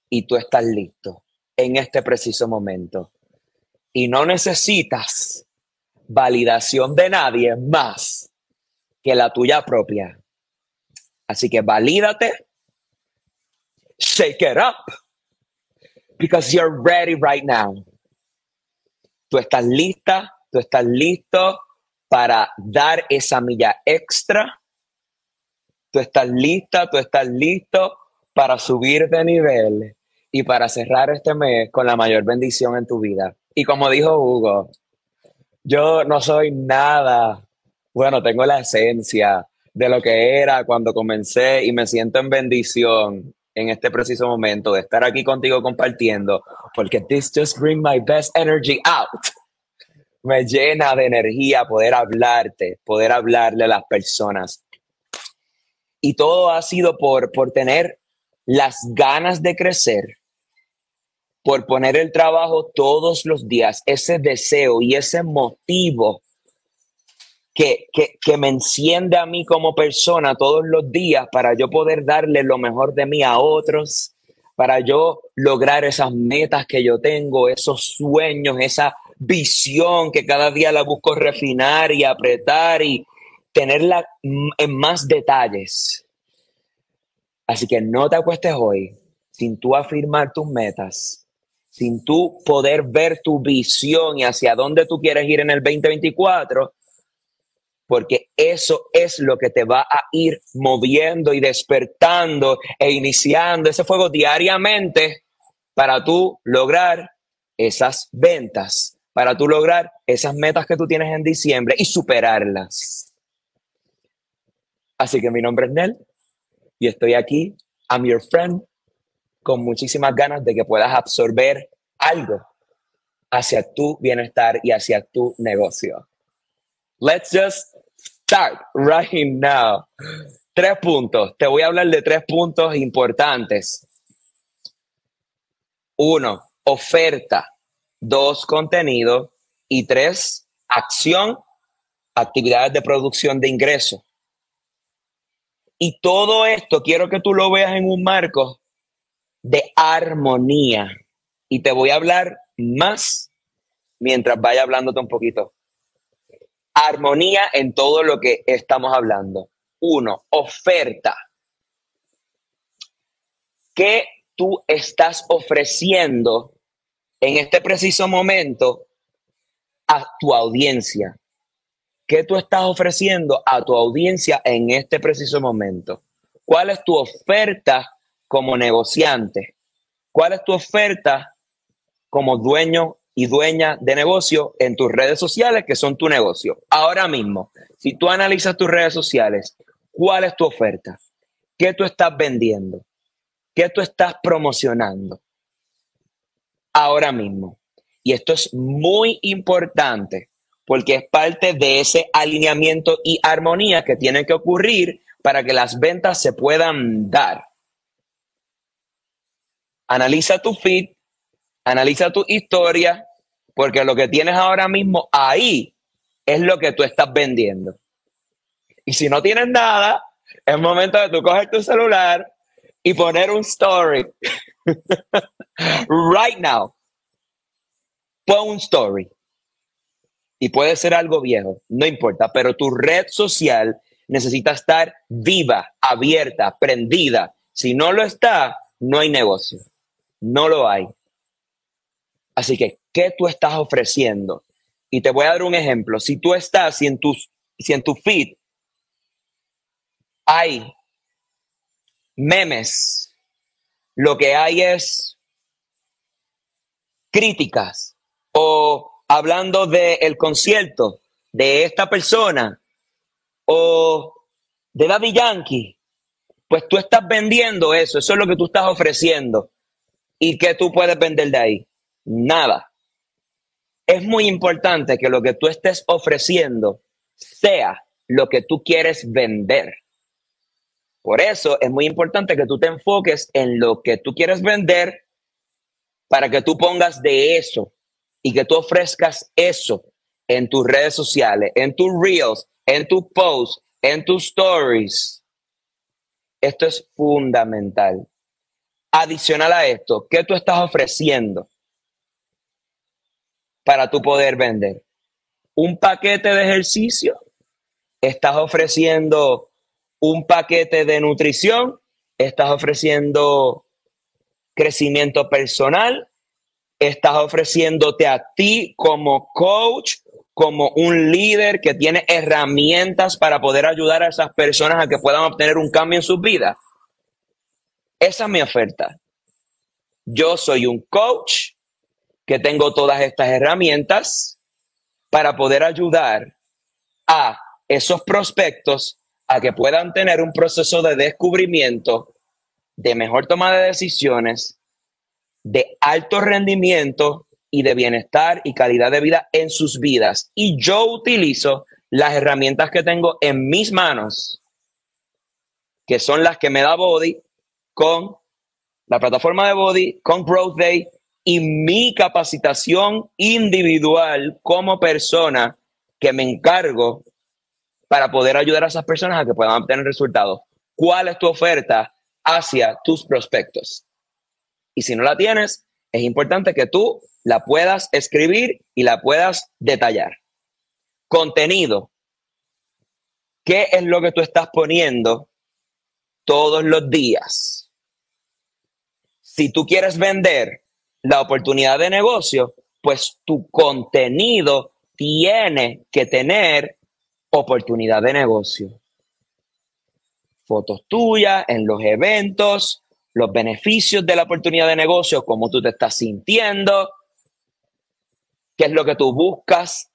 y tú estás listo en este preciso momento y no necesitas validación de nadie más que la tuya propia. Así que valídate, shake it up, because you're ready right now. Tú estás lista, tú estás listo para dar esa milla extra. Tú estás lista, tú estás listo para subir de nivel y para cerrar este mes con la mayor bendición en tu vida. Y como dijo Hugo, yo no soy nada, bueno, tengo la esencia de lo que era cuando comencé y me siento en bendición en este preciso momento de estar aquí contigo compartiendo, porque this just bring my best energy out. Me llena de energía poder hablarte, poder hablarle a las personas. Y todo ha sido por, por tener las ganas de crecer, por poner el trabajo todos los días, ese deseo y ese motivo que, que, me enciende a mí como persona todos los días para yo poder darle lo mejor de mí a otros, para yo lograr esas metas que yo tengo, esos sueños, esa visión que cada día la busco refinar y apretar y tenerla en más detalles. Así que no te acuestes hoy sin tú afirmar tus metas, sin tú poder ver tu visión y hacia dónde tú quieres ir en el 2024, porque eso es lo que te va a ir moviendo y despertando e iniciando ese fuego diariamente para tú lograr esas ventas, para tú lograr esas metas que tú tienes en diciembre y superarlas. Así que mi nombre es Nel y estoy aquí, I'm your friend, con muchísimas ganas de que puedas absorber algo hacia tu bienestar y hacia tu negocio. Let's just start right now. Tres puntos. Te voy a hablar de tres puntos importantes. Uno, oferta. Dos, contenido. Y tres, acción, actividades de producción de ingresos. Y todo esto quiero que tú lo veas en un marco de armonía. Y te voy a hablar más mientras vaya hablándote un poquito. Armonía en todo lo que estamos hablando. Uno, oferta. ¿Qué tú estás ofreciendo en este preciso momento a tu audiencia? ¿Qué tú estás ofreciendo a tu audiencia en este preciso momento? ¿Cuál es tu oferta como negociante? ¿Cuál es tu oferta como dueño y dueña de negocio en tus redes sociales, que son tu negocio? Ahora mismo, si tú analizas tus redes sociales, ¿cuál es tu oferta? ¿Qué tú estás vendiendo? ¿Qué tú estás promocionando? Ahora mismo. Y esto es muy importante porque es parte de ese alineamiento y armonía que tiene que ocurrir para que las ventas se puedan dar. Analiza tu feed, analiza tu historia, porque lo que tienes ahora mismo ahí es lo que tú estás vendiendo. Y si no tienes nada, es momento de tú coger tu celular y poner un story. right now. Pon un story. Y puede ser algo viejo, no importa, pero tu red social necesita estar viva, abierta, prendida. Si no lo está, no hay negocio. No lo hay. Así que, ¿qué tú estás ofreciendo? Y te voy a dar un ejemplo. Si tú estás, si en, tus, si en tu feed hay memes, lo que hay es críticas o hablando del concierto de esta persona o de Daddy Yankee, pues tú estás vendiendo eso, eso es lo que tú estás ofreciendo. ¿Y qué tú puedes vender de ahí? Nada. Es muy importante que lo que tú estés ofreciendo sea lo que tú quieres vender. Por eso es muy importante que tú te enfoques en lo que tú quieres vender para que tú pongas de eso y que tú ofrezcas eso en tus redes sociales, en tus reels, en tus posts, en tus stories. Esto es fundamental. Adicional a esto, ¿qué tú estás ofreciendo para tú poder vender? ¿Un paquete de ejercicio? ¿Estás ofreciendo un paquete de nutrición? ¿Estás ofreciendo crecimiento personal? estás ofreciéndote a ti como coach, como un líder que tiene herramientas para poder ayudar a esas personas a que puedan obtener un cambio en sus vidas. Esa es mi oferta. Yo soy un coach que tengo todas estas herramientas para poder ayudar a esos prospectos a que puedan tener un proceso de descubrimiento, de mejor toma de decisiones de alto rendimiento y de bienestar y calidad de vida en sus vidas. Y yo utilizo las herramientas que tengo en mis manos, que son las que me da Body con la plataforma de Body, con Growth Day y mi capacitación individual como persona que me encargo para poder ayudar a esas personas a que puedan obtener resultados. ¿Cuál es tu oferta hacia tus prospectos? Y si no la tienes, es importante que tú la puedas escribir y la puedas detallar. Contenido. ¿Qué es lo que tú estás poniendo todos los días? Si tú quieres vender la oportunidad de negocio, pues tu contenido tiene que tener oportunidad de negocio. Fotos tuyas en los eventos, los beneficios de la oportunidad de negocio, cómo tú te estás sintiendo, qué es lo que tú buscas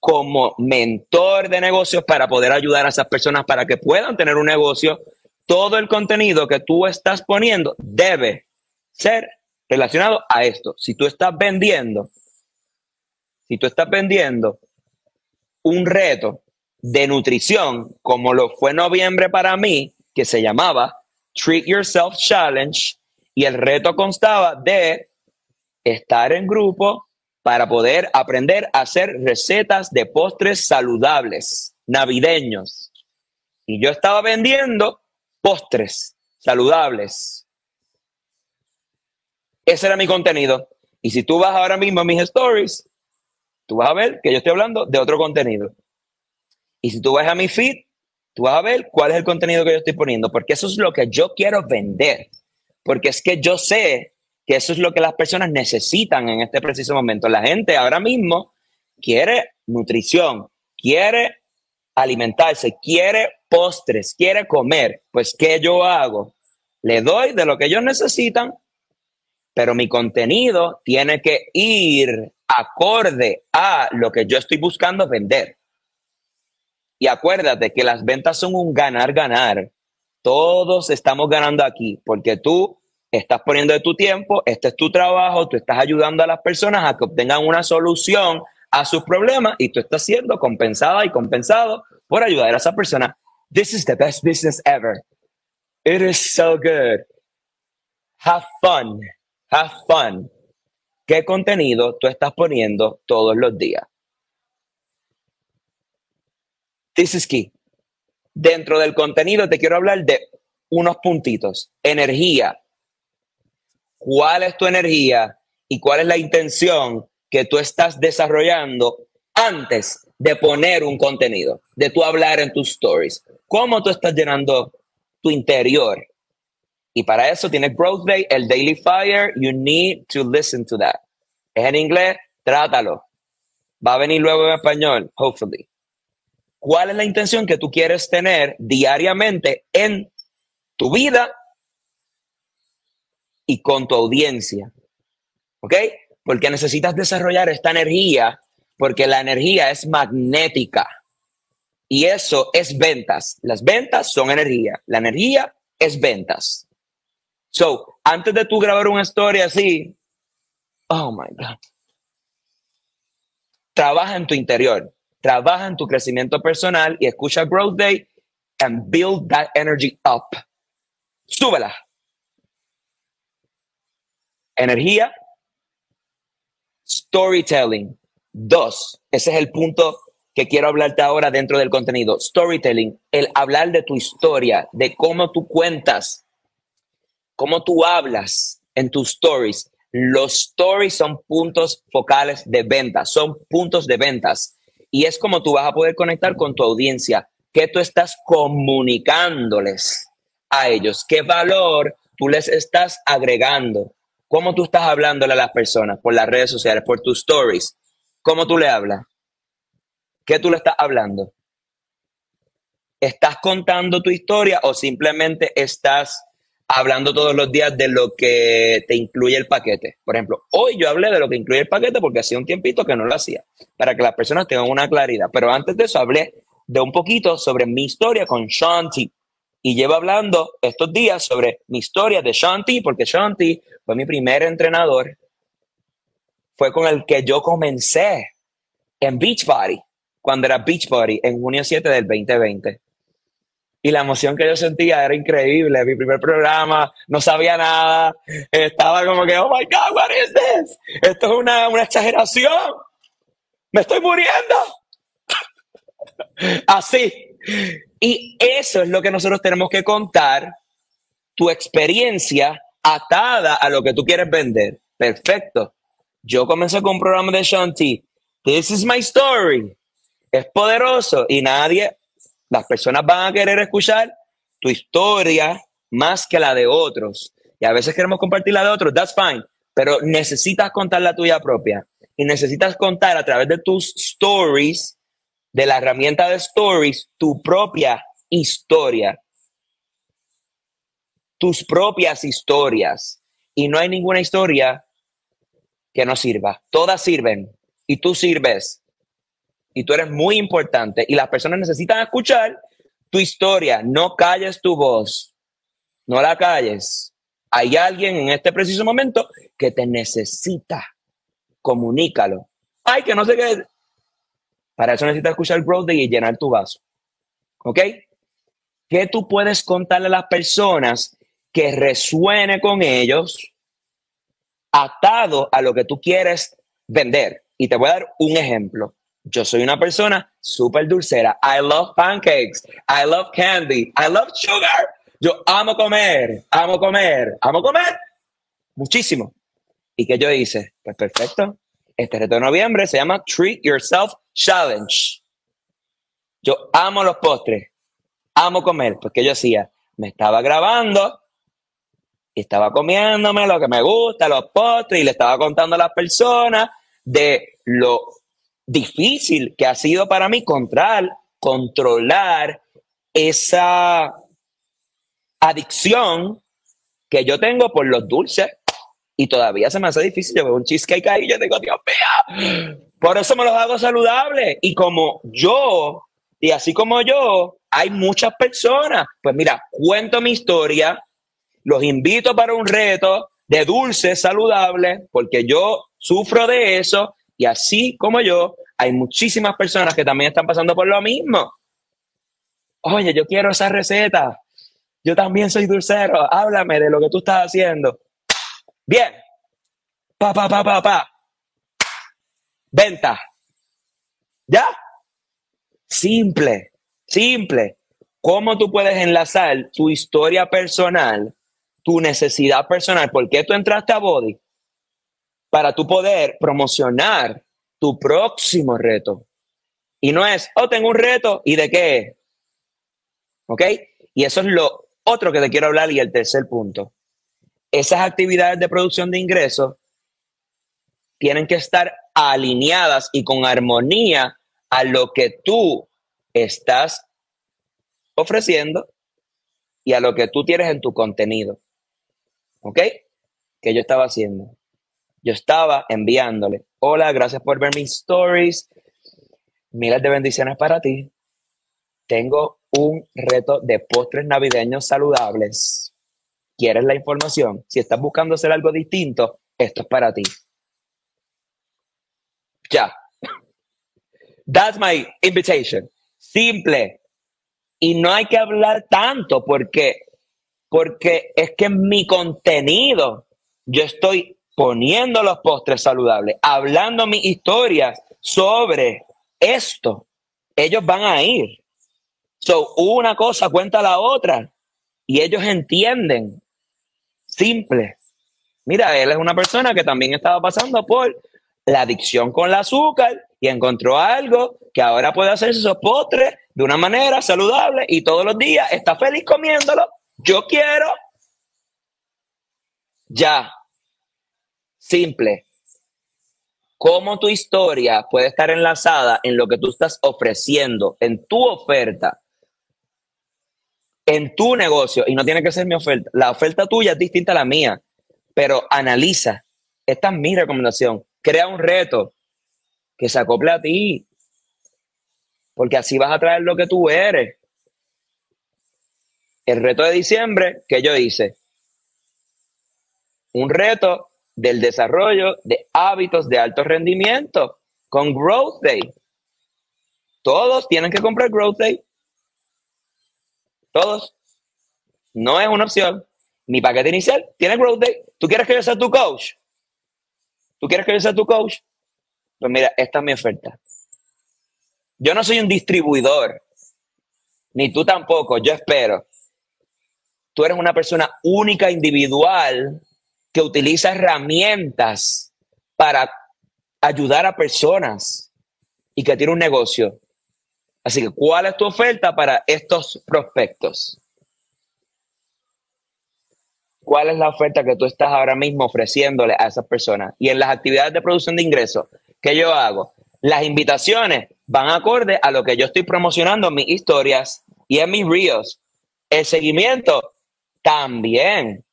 como mentor de negocios para poder ayudar a esas personas para que puedan tener un negocio. Todo el contenido que tú estás poniendo debe ser relacionado a esto. Si tú estás vendiendo, si tú estás vendiendo un reto de nutrición, como lo fue noviembre para mí, que se llamaba Treat Yourself Challenge, y el reto constaba de estar en grupo para poder aprender a hacer recetas de postres saludables, navideños. Y yo estaba vendiendo postres saludables. Ese era mi contenido. Y si tú vas ahora mismo a mis stories, tú vas a ver que yo estoy hablando de otro contenido. Y si tú vas a mi feed, tú vas a ver cuál es el contenido que yo estoy poniendo, porque eso es lo que yo quiero vender. Porque es que yo sé que eso es lo que las personas necesitan en este preciso momento. La gente ahora mismo quiere nutrición, quiere alimentarse, quiere postres, quiere comer. Pues, ¿qué yo hago? Le doy de lo que ellos necesitan, pero mi contenido tiene que ir acorde a lo que yo estoy buscando vender. Y acuérdate que las ventas son un ganar-ganar. Todos estamos ganando aquí, porque tú estás poniendo de tu tiempo, este es tu trabajo, tú estás ayudando a las personas a que obtengan una solución a sus problemas y tú estás siendo compensada y compensado por ayudar a esa persona. This is the best business ever. It is so good. Have fun. Have fun. ¿Qué contenido tú estás poniendo todos los días? This is key. Dentro del contenido te quiero hablar de unos puntitos. Energía, cuál es tu energía y cuál es la intención que tú estás desarrollando antes de poner un contenido, de tú hablar en tus stories. ¿Cómo tú estás llenando tu interior? Y para eso tienes Growth Day, el Daily Fire. You need to listen to that. Es en inglés, trátalo. Va a venir luego en español, hopefully. ¿Cuál es la intención que tú quieres tener diariamente en tu vida y con tu audiencia. ¿Ok? Porque necesitas desarrollar esta energía, porque la energía es magnética. Y eso es ventas. Las ventas son energía. La energía es ventas. So, antes de tú grabar una historia así, oh my God. Trabaja en tu interior, trabaja en tu crecimiento personal y escucha Growth Day and build that energy up. Súbela, Energía, storytelling. Dos, ese es el punto que quiero hablarte ahora dentro del contenido. Storytelling, el hablar de tu historia, de cómo tú cuentas, cómo tú hablas en tus stories. Los stories son puntos focales de ventas, son puntos de ventas. Y es como tú vas a poder conectar con tu audiencia, qué tú estás comunicándoles a ellos, qué valor tú les estás agregando. ¿Cómo tú estás hablándole a las personas? Por las redes sociales, por tus stories. ¿Cómo tú le hablas? ¿Qué tú le estás hablando? ¿Estás contando tu historia o simplemente estás hablando todos los días de lo que te incluye el paquete? Por ejemplo, hoy yo hablé de lo que incluye el paquete porque hacía un tiempito que no lo hacía, para que las personas tengan una claridad. Pero antes de eso hablé de un poquito sobre mi historia con Shanti. Y llevo hablando estos días sobre mi historia de Shanti, porque Shanti fue mi primer entrenador, fue con el que yo comencé en Beachbody, cuando era Beachbody, en junio 7 del 2020. Y la emoción que yo sentía era increíble. Mi primer programa, no sabía nada. Estaba como que, oh my God, what is this? Esto es una, una exageración. Me estoy muriendo. Así. Y eso es lo que nosotros tenemos que contar, tu experiencia atada a lo que tú quieres vender. Perfecto. Yo comencé con un programa de Shanti. This is my story. Es poderoso y nadie, las personas van a querer escuchar tu historia más que la de otros. Y a veces queremos compartir la de otros, that's fine. Pero necesitas contar la tuya propia. Y necesitas contar a través de tus stories de la herramienta de stories tu propia historia. Tus propias historias. Y no hay ninguna historia que no sirva. Todas sirven y tú sirves. Y tú eres muy importante y las personas necesitan escuchar tu historia. No calles tu voz. No la calles. Hay alguien en este preciso momento que te necesita. Comunícalo. Ay, que no sé qué. Para eso necesitas escuchar Growth Day y llenar tu vaso. ¿Ok? ¿Qué tú puedes contarle a las personas que resuene con ellos atado a lo que tú quieres vender? Y te voy a dar un ejemplo. Yo soy una persona súper dulcera. I love pancakes. I love candy. I love sugar. Yo amo comer, amo comer, amo comer. Muchísimo. ¿Y qué yo hice? Pues perfecto. Este reto de noviembre se llama Treat Yourself Challenge. Yo amo los postres, amo comer. Pues, ¿qué yo hacía? Me estaba grabando y estaba comiéndome lo que me gusta, los postres, y le estaba contando a las personas de lo difícil que ha sido para mí controlar, controlar esa adicción que yo tengo por los dulces y todavía se me hace difícil. Yo veo un cheesecake ahí y yo digo, Dios mío, por eso me los hago saludables. Y como yo, y así como yo, hay muchas personas. Pues mira, cuento mi historia, los invito para un reto de dulces saludables, porque yo sufro de eso, y así como yo, hay muchísimas personas que también están pasando por lo mismo. Oye, yo quiero esa receta. Yo también soy dulcero. Háblame de lo que tú estás haciendo. Bien. Pa, pa, pa, pa, pa. Venta. ¿Ya? Simple, simple. ¿Cómo tú puedes enlazar tu historia personal, tu necesidad personal? ¿Por qué tú entraste a Body? Para tú poder promocionar tu próximo reto. Y no es, oh, tengo un reto, ¿y de qué? ¿Ok? Y eso es lo otro que te quiero hablar y el tercer punto esas actividades de producción de ingresos tienen que estar alineadas y con armonía a lo que tú estás ofreciendo y a lo que tú tienes en tu contenido. ¿Ok? ¿Qué yo estaba haciendo? Yo estaba enviándole, hola, gracias por ver mis stories, miles de bendiciones para ti. Tengo un reto de postres navideños saludables quieres la información, si estás buscando hacer algo distinto, esto es para ti. Ya. That's my invitation. Simple. Y no hay que hablar tanto porque, porque es que mi contenido yo estoy poniendo los postres saludables, hablando mi historia sobre esto. Ellos van a ir. So, una cosa cuenta la otra y ellos entienden simple. Mira, él es una persona que también estaba pasando por la adicción con el azúcar y encontró algo que ahora puede hacer esos postres de una manera saludable y todos los días está feliz comiéndolo. Yo quiero. Ya. Simple. Cómo tu historia puede estar enlazada en lo que tú estás ofreciendo, en tu oferta, en tu negocio, y no tiene que ser mi oferta, la oferta tuya es distinta a la mía, pero analiza, esta es mi recomendación, crea un reto que se acople a ti, porque así vas a traer lo que tú eres. El reto de diciembre que yo hice, un reto del desarrollo de hábitos de alto rendimiento con Growth Day. Todos tienen que comprar Growth Day todos. No es una opción. Mi paquete inicial tiene Growth Day. ¿Tú quieres que yo sea tu coach? ¿Tú quieres que yo sea tu coach? Pues mira, esta es mi oferta. Yo no soy un distribuidor, ni tú tampoco, yo espero. Tú eres una persona única, individual, que utiliza herramientas para ayudar a personas y que tiene un negocio. Así que, ¿cuál es tu oferta para estos prospectos? ¿Cuál es la oferta que tú estás ahora mismo ofreciéndole a esas personas? Y en las actividades de producción de ingresos, ¿qué yo hago? Las invitaciones van acorde a lo que yo estoy promocionando en mis historias y en mis reels. El seguimiento también.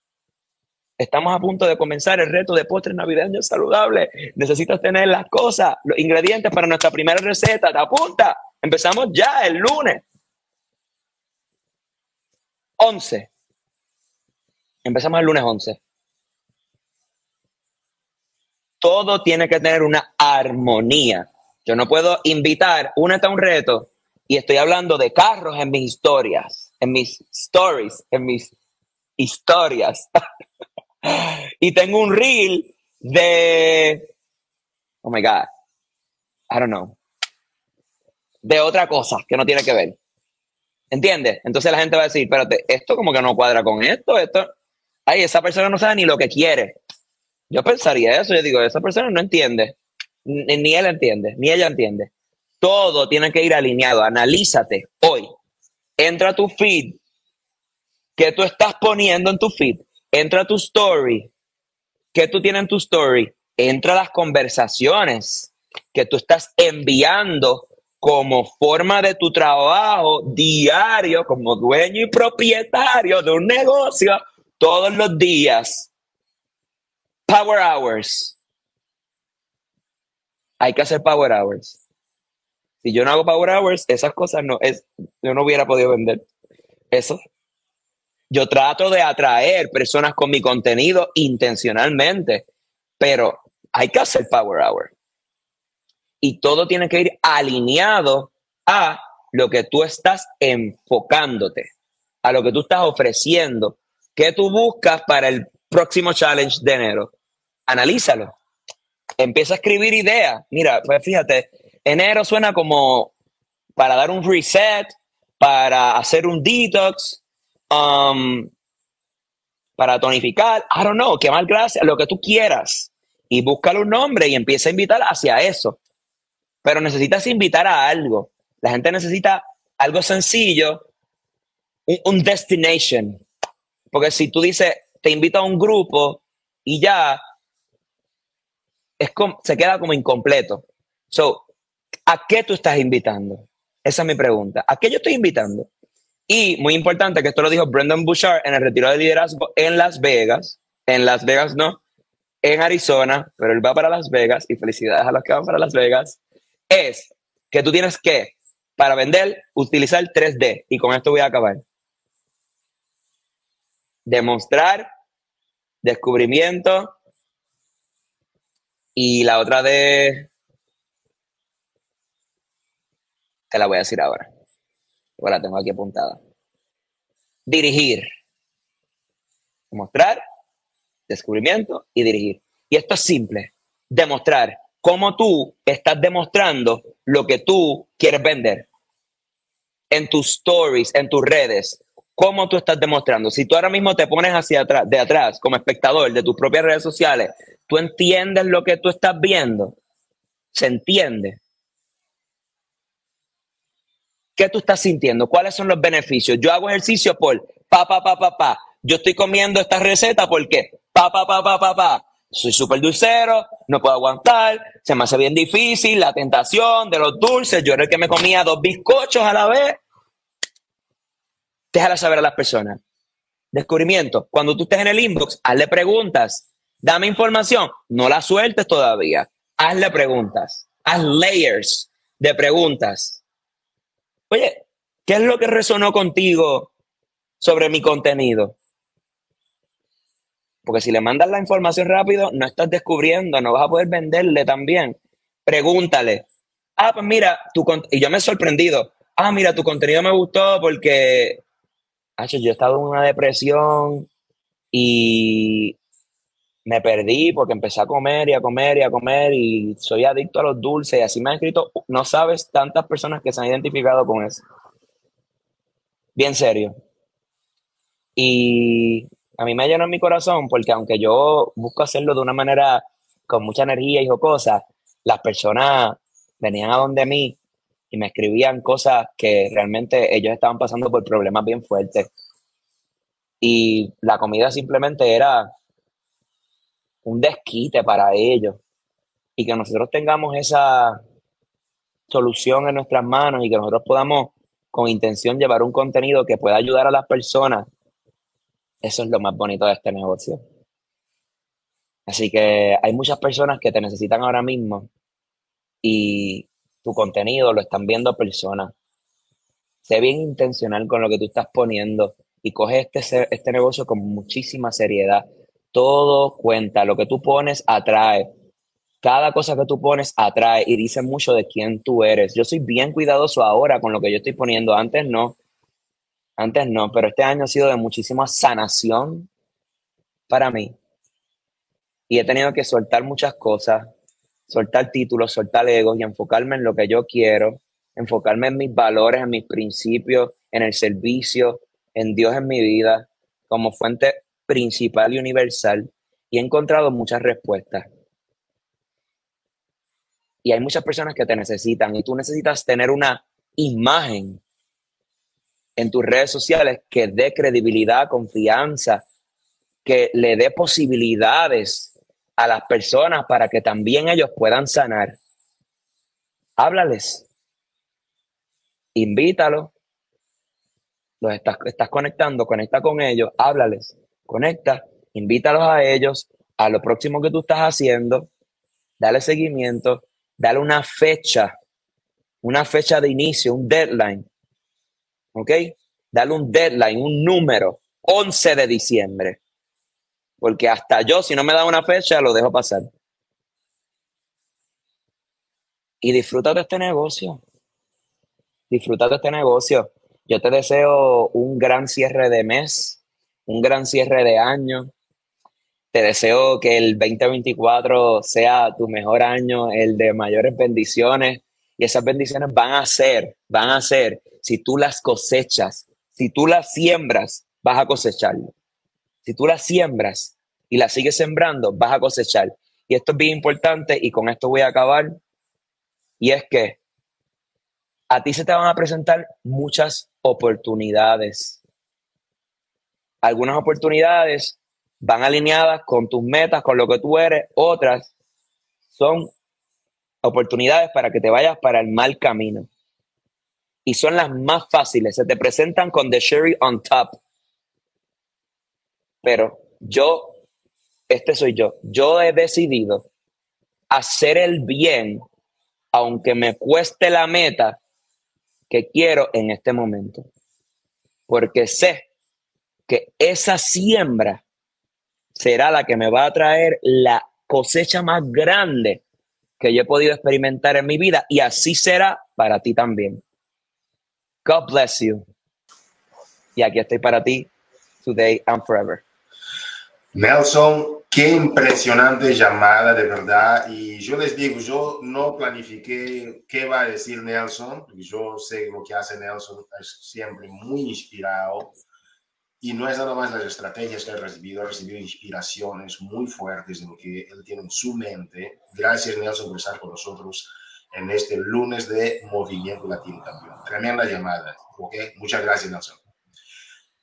Estamos a punto de comenzar el reto de postres navideños saludables. Necesitas tener las cosas, los ingredientes para nuestra primera receta. Te apunta. Empezamos ya el lunes. 11. Empezamos el lunes 11. Todo tiene que tener una armonía. Yo no puedo invitar, únete a un reto y estoy hablando de carros en mis historias, en mis stories, en mis historias. y tengo un reel de, oh my God, I don't know, de otra cosa que no tiene que ver. ¿Entiendes? Entonces la gente va a decir, espérate, esto como que no cuadra con esto, esto. Ay, esa persona no sabe ni lo que quiere. Yo pensaría eso, yo digo, esa persona no entiende. Ni, ni él entiende, ni ella entiende. Todo tiene que ir alineado. Analízate hoy. Entra a tu feed. ¿Qué tú estás poniendo en tu feed? Entra a tu story. ¿Qué tú tienes en tu story? Entra a las conversaciones que tú estás enviando como forma de tu trabajo diario, como dueño y propietario de un negocio, todos los días. Power hours. Hay que hacer power hours. Si yo no hago power hours, esas cosas no es, yo no hubiera podido vender. Eso. Yo trato de atraer personas con mi contenido intencionalmente, pero hay que hacer power hour y todo tiene que ir alineado a lo que tú estás enfocándote, a lo que tú estás ofreciendo, qué tú buscas para el próximo challenge de enero. Analízalo. Empieza a escribir ideas. Mira, pues fíjate, enero suena como para dar un reset, para hacer un detox, um, para tonificar, I don't know, qué mal gracias, lo que tú quieras. Y búscale un nombre y empieza a invitar hacia eso pero necesitas invitar a algo. La gente necesita algo sencillo, un, destination. Porque si tú dices, te invito a un grupo y ya, es se queda como incompleto. So, ¿a qué tú estás invitando? Esa es mi pregunta. ¿A qué yo estoy invitando? Y muy importante, que esto lo dijo Brendan Bouchard en el retiro de liderazgo en Las Vegas. En Las Vegas no, en Arizona, pero él va para Las Vegas y felicidades a los que van para Las Vegas es que tú tienes que, para vender, utilizar 3D. Y con esto voy a acabar. Demostrar, descubrimiento y la otra de... Te la voy a decir ahora. Ahora la tengo aquí apuntada. Dirigir. Demostrar, descubrimiento y dirigir. Y esto es simple. Demostrar cómo tú estás demostrando lo que tú quieres vender en tus stories, en tus redes. ¿Cómo tú estás demostrando? Si tú ahora mismo te pones hacia atrás, de atrás, como espectador de tus propias redes sociales, tú entiendes lo que tú estás viendo. Se entiende. ¿Qué tú estás sintiendo? ¿Cuáles son los beneficios? Yo hago ejercicio por pa, pa, pa, pa, pa. Yo estoy comiendo esta receta porque pa, pa, pa, pa, pa, pa soy súper dulcero, no puedo aguantar, se me hace bien difícil, la tentación de los dulces, yo era el que me comía dos bizcochos a la vez. Déjala saber a las personas. Descubrimiento, cuando tú estés en el inbox, hazle preguntas, dame información, no la sueltes todavía, hazle preguntas, haz layers de preguntas. Oye, ¿qué es lo que resonó contigo sobre mi contenido? Porque si le mandas la información rápido, no estás descubriendo, no vas a poder venderle también. Pregúntale. Ah, pues mira, tu y yo me he sorprendido. Ah, mira, tu contenido me gustó porque yo he estado en una depresión y me perdí porque empecé a comer y a comer y a comer y soy adicto a los dulces y así me han escrito, no sabes tantas personas que se han identificado con eso. Bien serio. Y a mí me llenó mi corazón porque aunque yo busco hacerlo de una manera con mucha energía y cosas, las personas venían a donde mí y me escribían cosas que realmente ellos estaban pasando por problemas bien fuertes. Y la comida simplemente era un desquite para ellos. Y que nosotros tengamos esa solución en nuestras manos y que nosotros podamos con intención llevar un contenido que pueda ayudar a las personas, eso es lo más bonito de este negocio. Así que hay muchas personas que te necesitan ahora mismo y tu contenido lo están viendo personas. Sé bien intencional con lo que tú estás poniendo y coge este, este negocio con muchísima seriedad. Todo cuenta, lo que tú pones atrae. Cada cosa que tú pones atrae y dice mucho de quién tú eres. Yo soy bien cuidadoso ahora con lo que yo estoy poniendo. Antes no. Antes no, pero este año ha sido de muchísima sanación para mí. Y he tenido que soltar muchas cosas, soltar títulos, soltar egos y enfocarme en lo que yo quiero, enfocarme en mis valores, en mis principios, en el servicio, en Dios en mi vida, como fuente principal y universal. Y he encontrado muchas respuestas. Y hay muchas personas que te necesitan y tú necesitas tener una imagen en tus redes sociales que dé credibilidad, confianza, que le dé posibilidades a las personas para que también ellos puedan sanar. Háblales. Invítalo. Los estás, estás conectando, conecta con ellos, háblales, conecta, invítalos a ellos, a lo próximo que tú estás haciendo, dale seguimiento, dale una fecha, una fecha de inicio, un deadline. ¿Ok? Dale un deadline, un número, 11 de diciembre. Porque hasta yo, si no me da una fecha, lo dejo pasar. Y disfruta de este negocio. Disfruta de este negocio. Yo te deseo un gran cierre de mes, un gran cierre de año. Te deseo que el 2024 sea tu mejor año, el de mayores bendiciones. Y esas bendiciones van a ser, van a ser, si tú las cosechas, si tú las siembras, vas a cosecharlo. Si tú la siembras y la sigues sembrando, vas a cosechar. Y esto es bien importante y con esto voy a acabar. Y es que a ti se te van a presentar muchas oportunidades. Algunas oportunidades van alineadas con tus metas, con lo que tú eres. Otras son oportunidades para que te vayas para el mal camino. Y son las más fáciles. Se te presentan con the cherry on top. Pero yo, este soy yo, yo he decidido hacer el bien, aunque me cueste la meta que quiero en este momento. Porque sé que esa siembra será la que me va a traer la cosecha más grande que yo he podido experimentar en mi vida y así será para ti también. God bless you. Y aquí estoy para ti, today and forever. Nelson, qué impresionante llamada, de verdad. Y yo les digo, yo no planifiqué qué va a decir Nelson, yo sé lo que hace Nelson, es siempre muy inspirado. Y no es nada más las estrategias que ha recibido, ha recibido inspiraciones muy fuertes de lo que él tiene en su mente. Gracias, Nelson, por estar con nosotros en este lunes de Movimiento Latino también. Tremenda llamada, ¿ok? Muchas gracias, Nelson.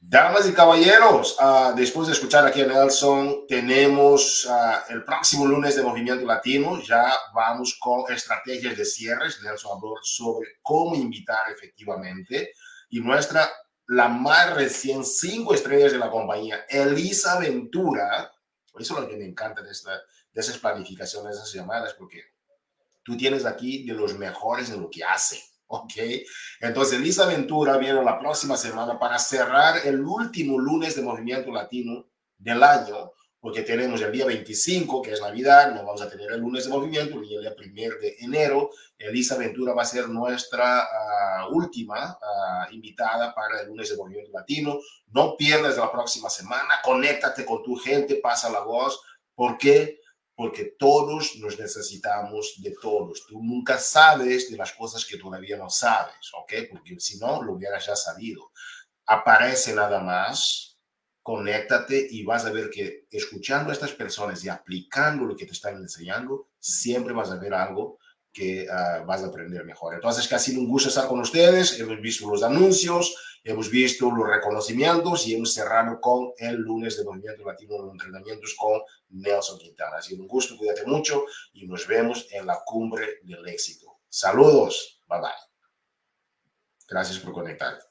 Damas y caballeros, uh, después de escuchar aquí a Nelson, tenemos uh, el próximo lunes de Movimiento Latino. Ya vamos con estrategias de cierres. Nelson habló sobre cómo invitar efectivamente. Y nuestra, la más recién cinco estrellas de la compañía, Elisa Ventura. Eso es lo que me encanta de, esta, de esas planificaciones, esas llamadas, porque tú tienes aquí de los mejores en lo que hace. ¿ok? Entonces, Lisa Ventura viene la próxima semana para cerrar el último lunes de Movimiento Latino del año, porque tenemos el día 25, que es Navidad, no vamos a tener el lunes de movimiento, ni el día 1 de enero. Elisa Ventura va a ser nuestra uh, última uh, invitada para el lunes de movimiento latino. No pierdas la próxima semana, conéctate con tu gente, pasa la voz. ¿Por qué? porque todos nos necesitamos de todos. Tú nunca sabes de las cosas que todavía no sabes, ¿ok? Porque si no, lo hubieras ya sabido. Aparece nada más, conéctate y vas a ver que escuchando a estas personas y aplicando lo que te están enseñando, siempre vas a ver algo que uh, vas a aprender mejor. Entonces, que ha sido un gusto estar con ustedes. Hemos visto los anuncios, hemos visto los reconocimientos y hemos cerrado con el lunes de Movimiento Latino de Entrenamientos con Nelson Quintana. Ha sido un gusto, cuídate mucho y nos vemos en la cumbre del éxito. Saludos. Bye bye. Gracias por conectarte.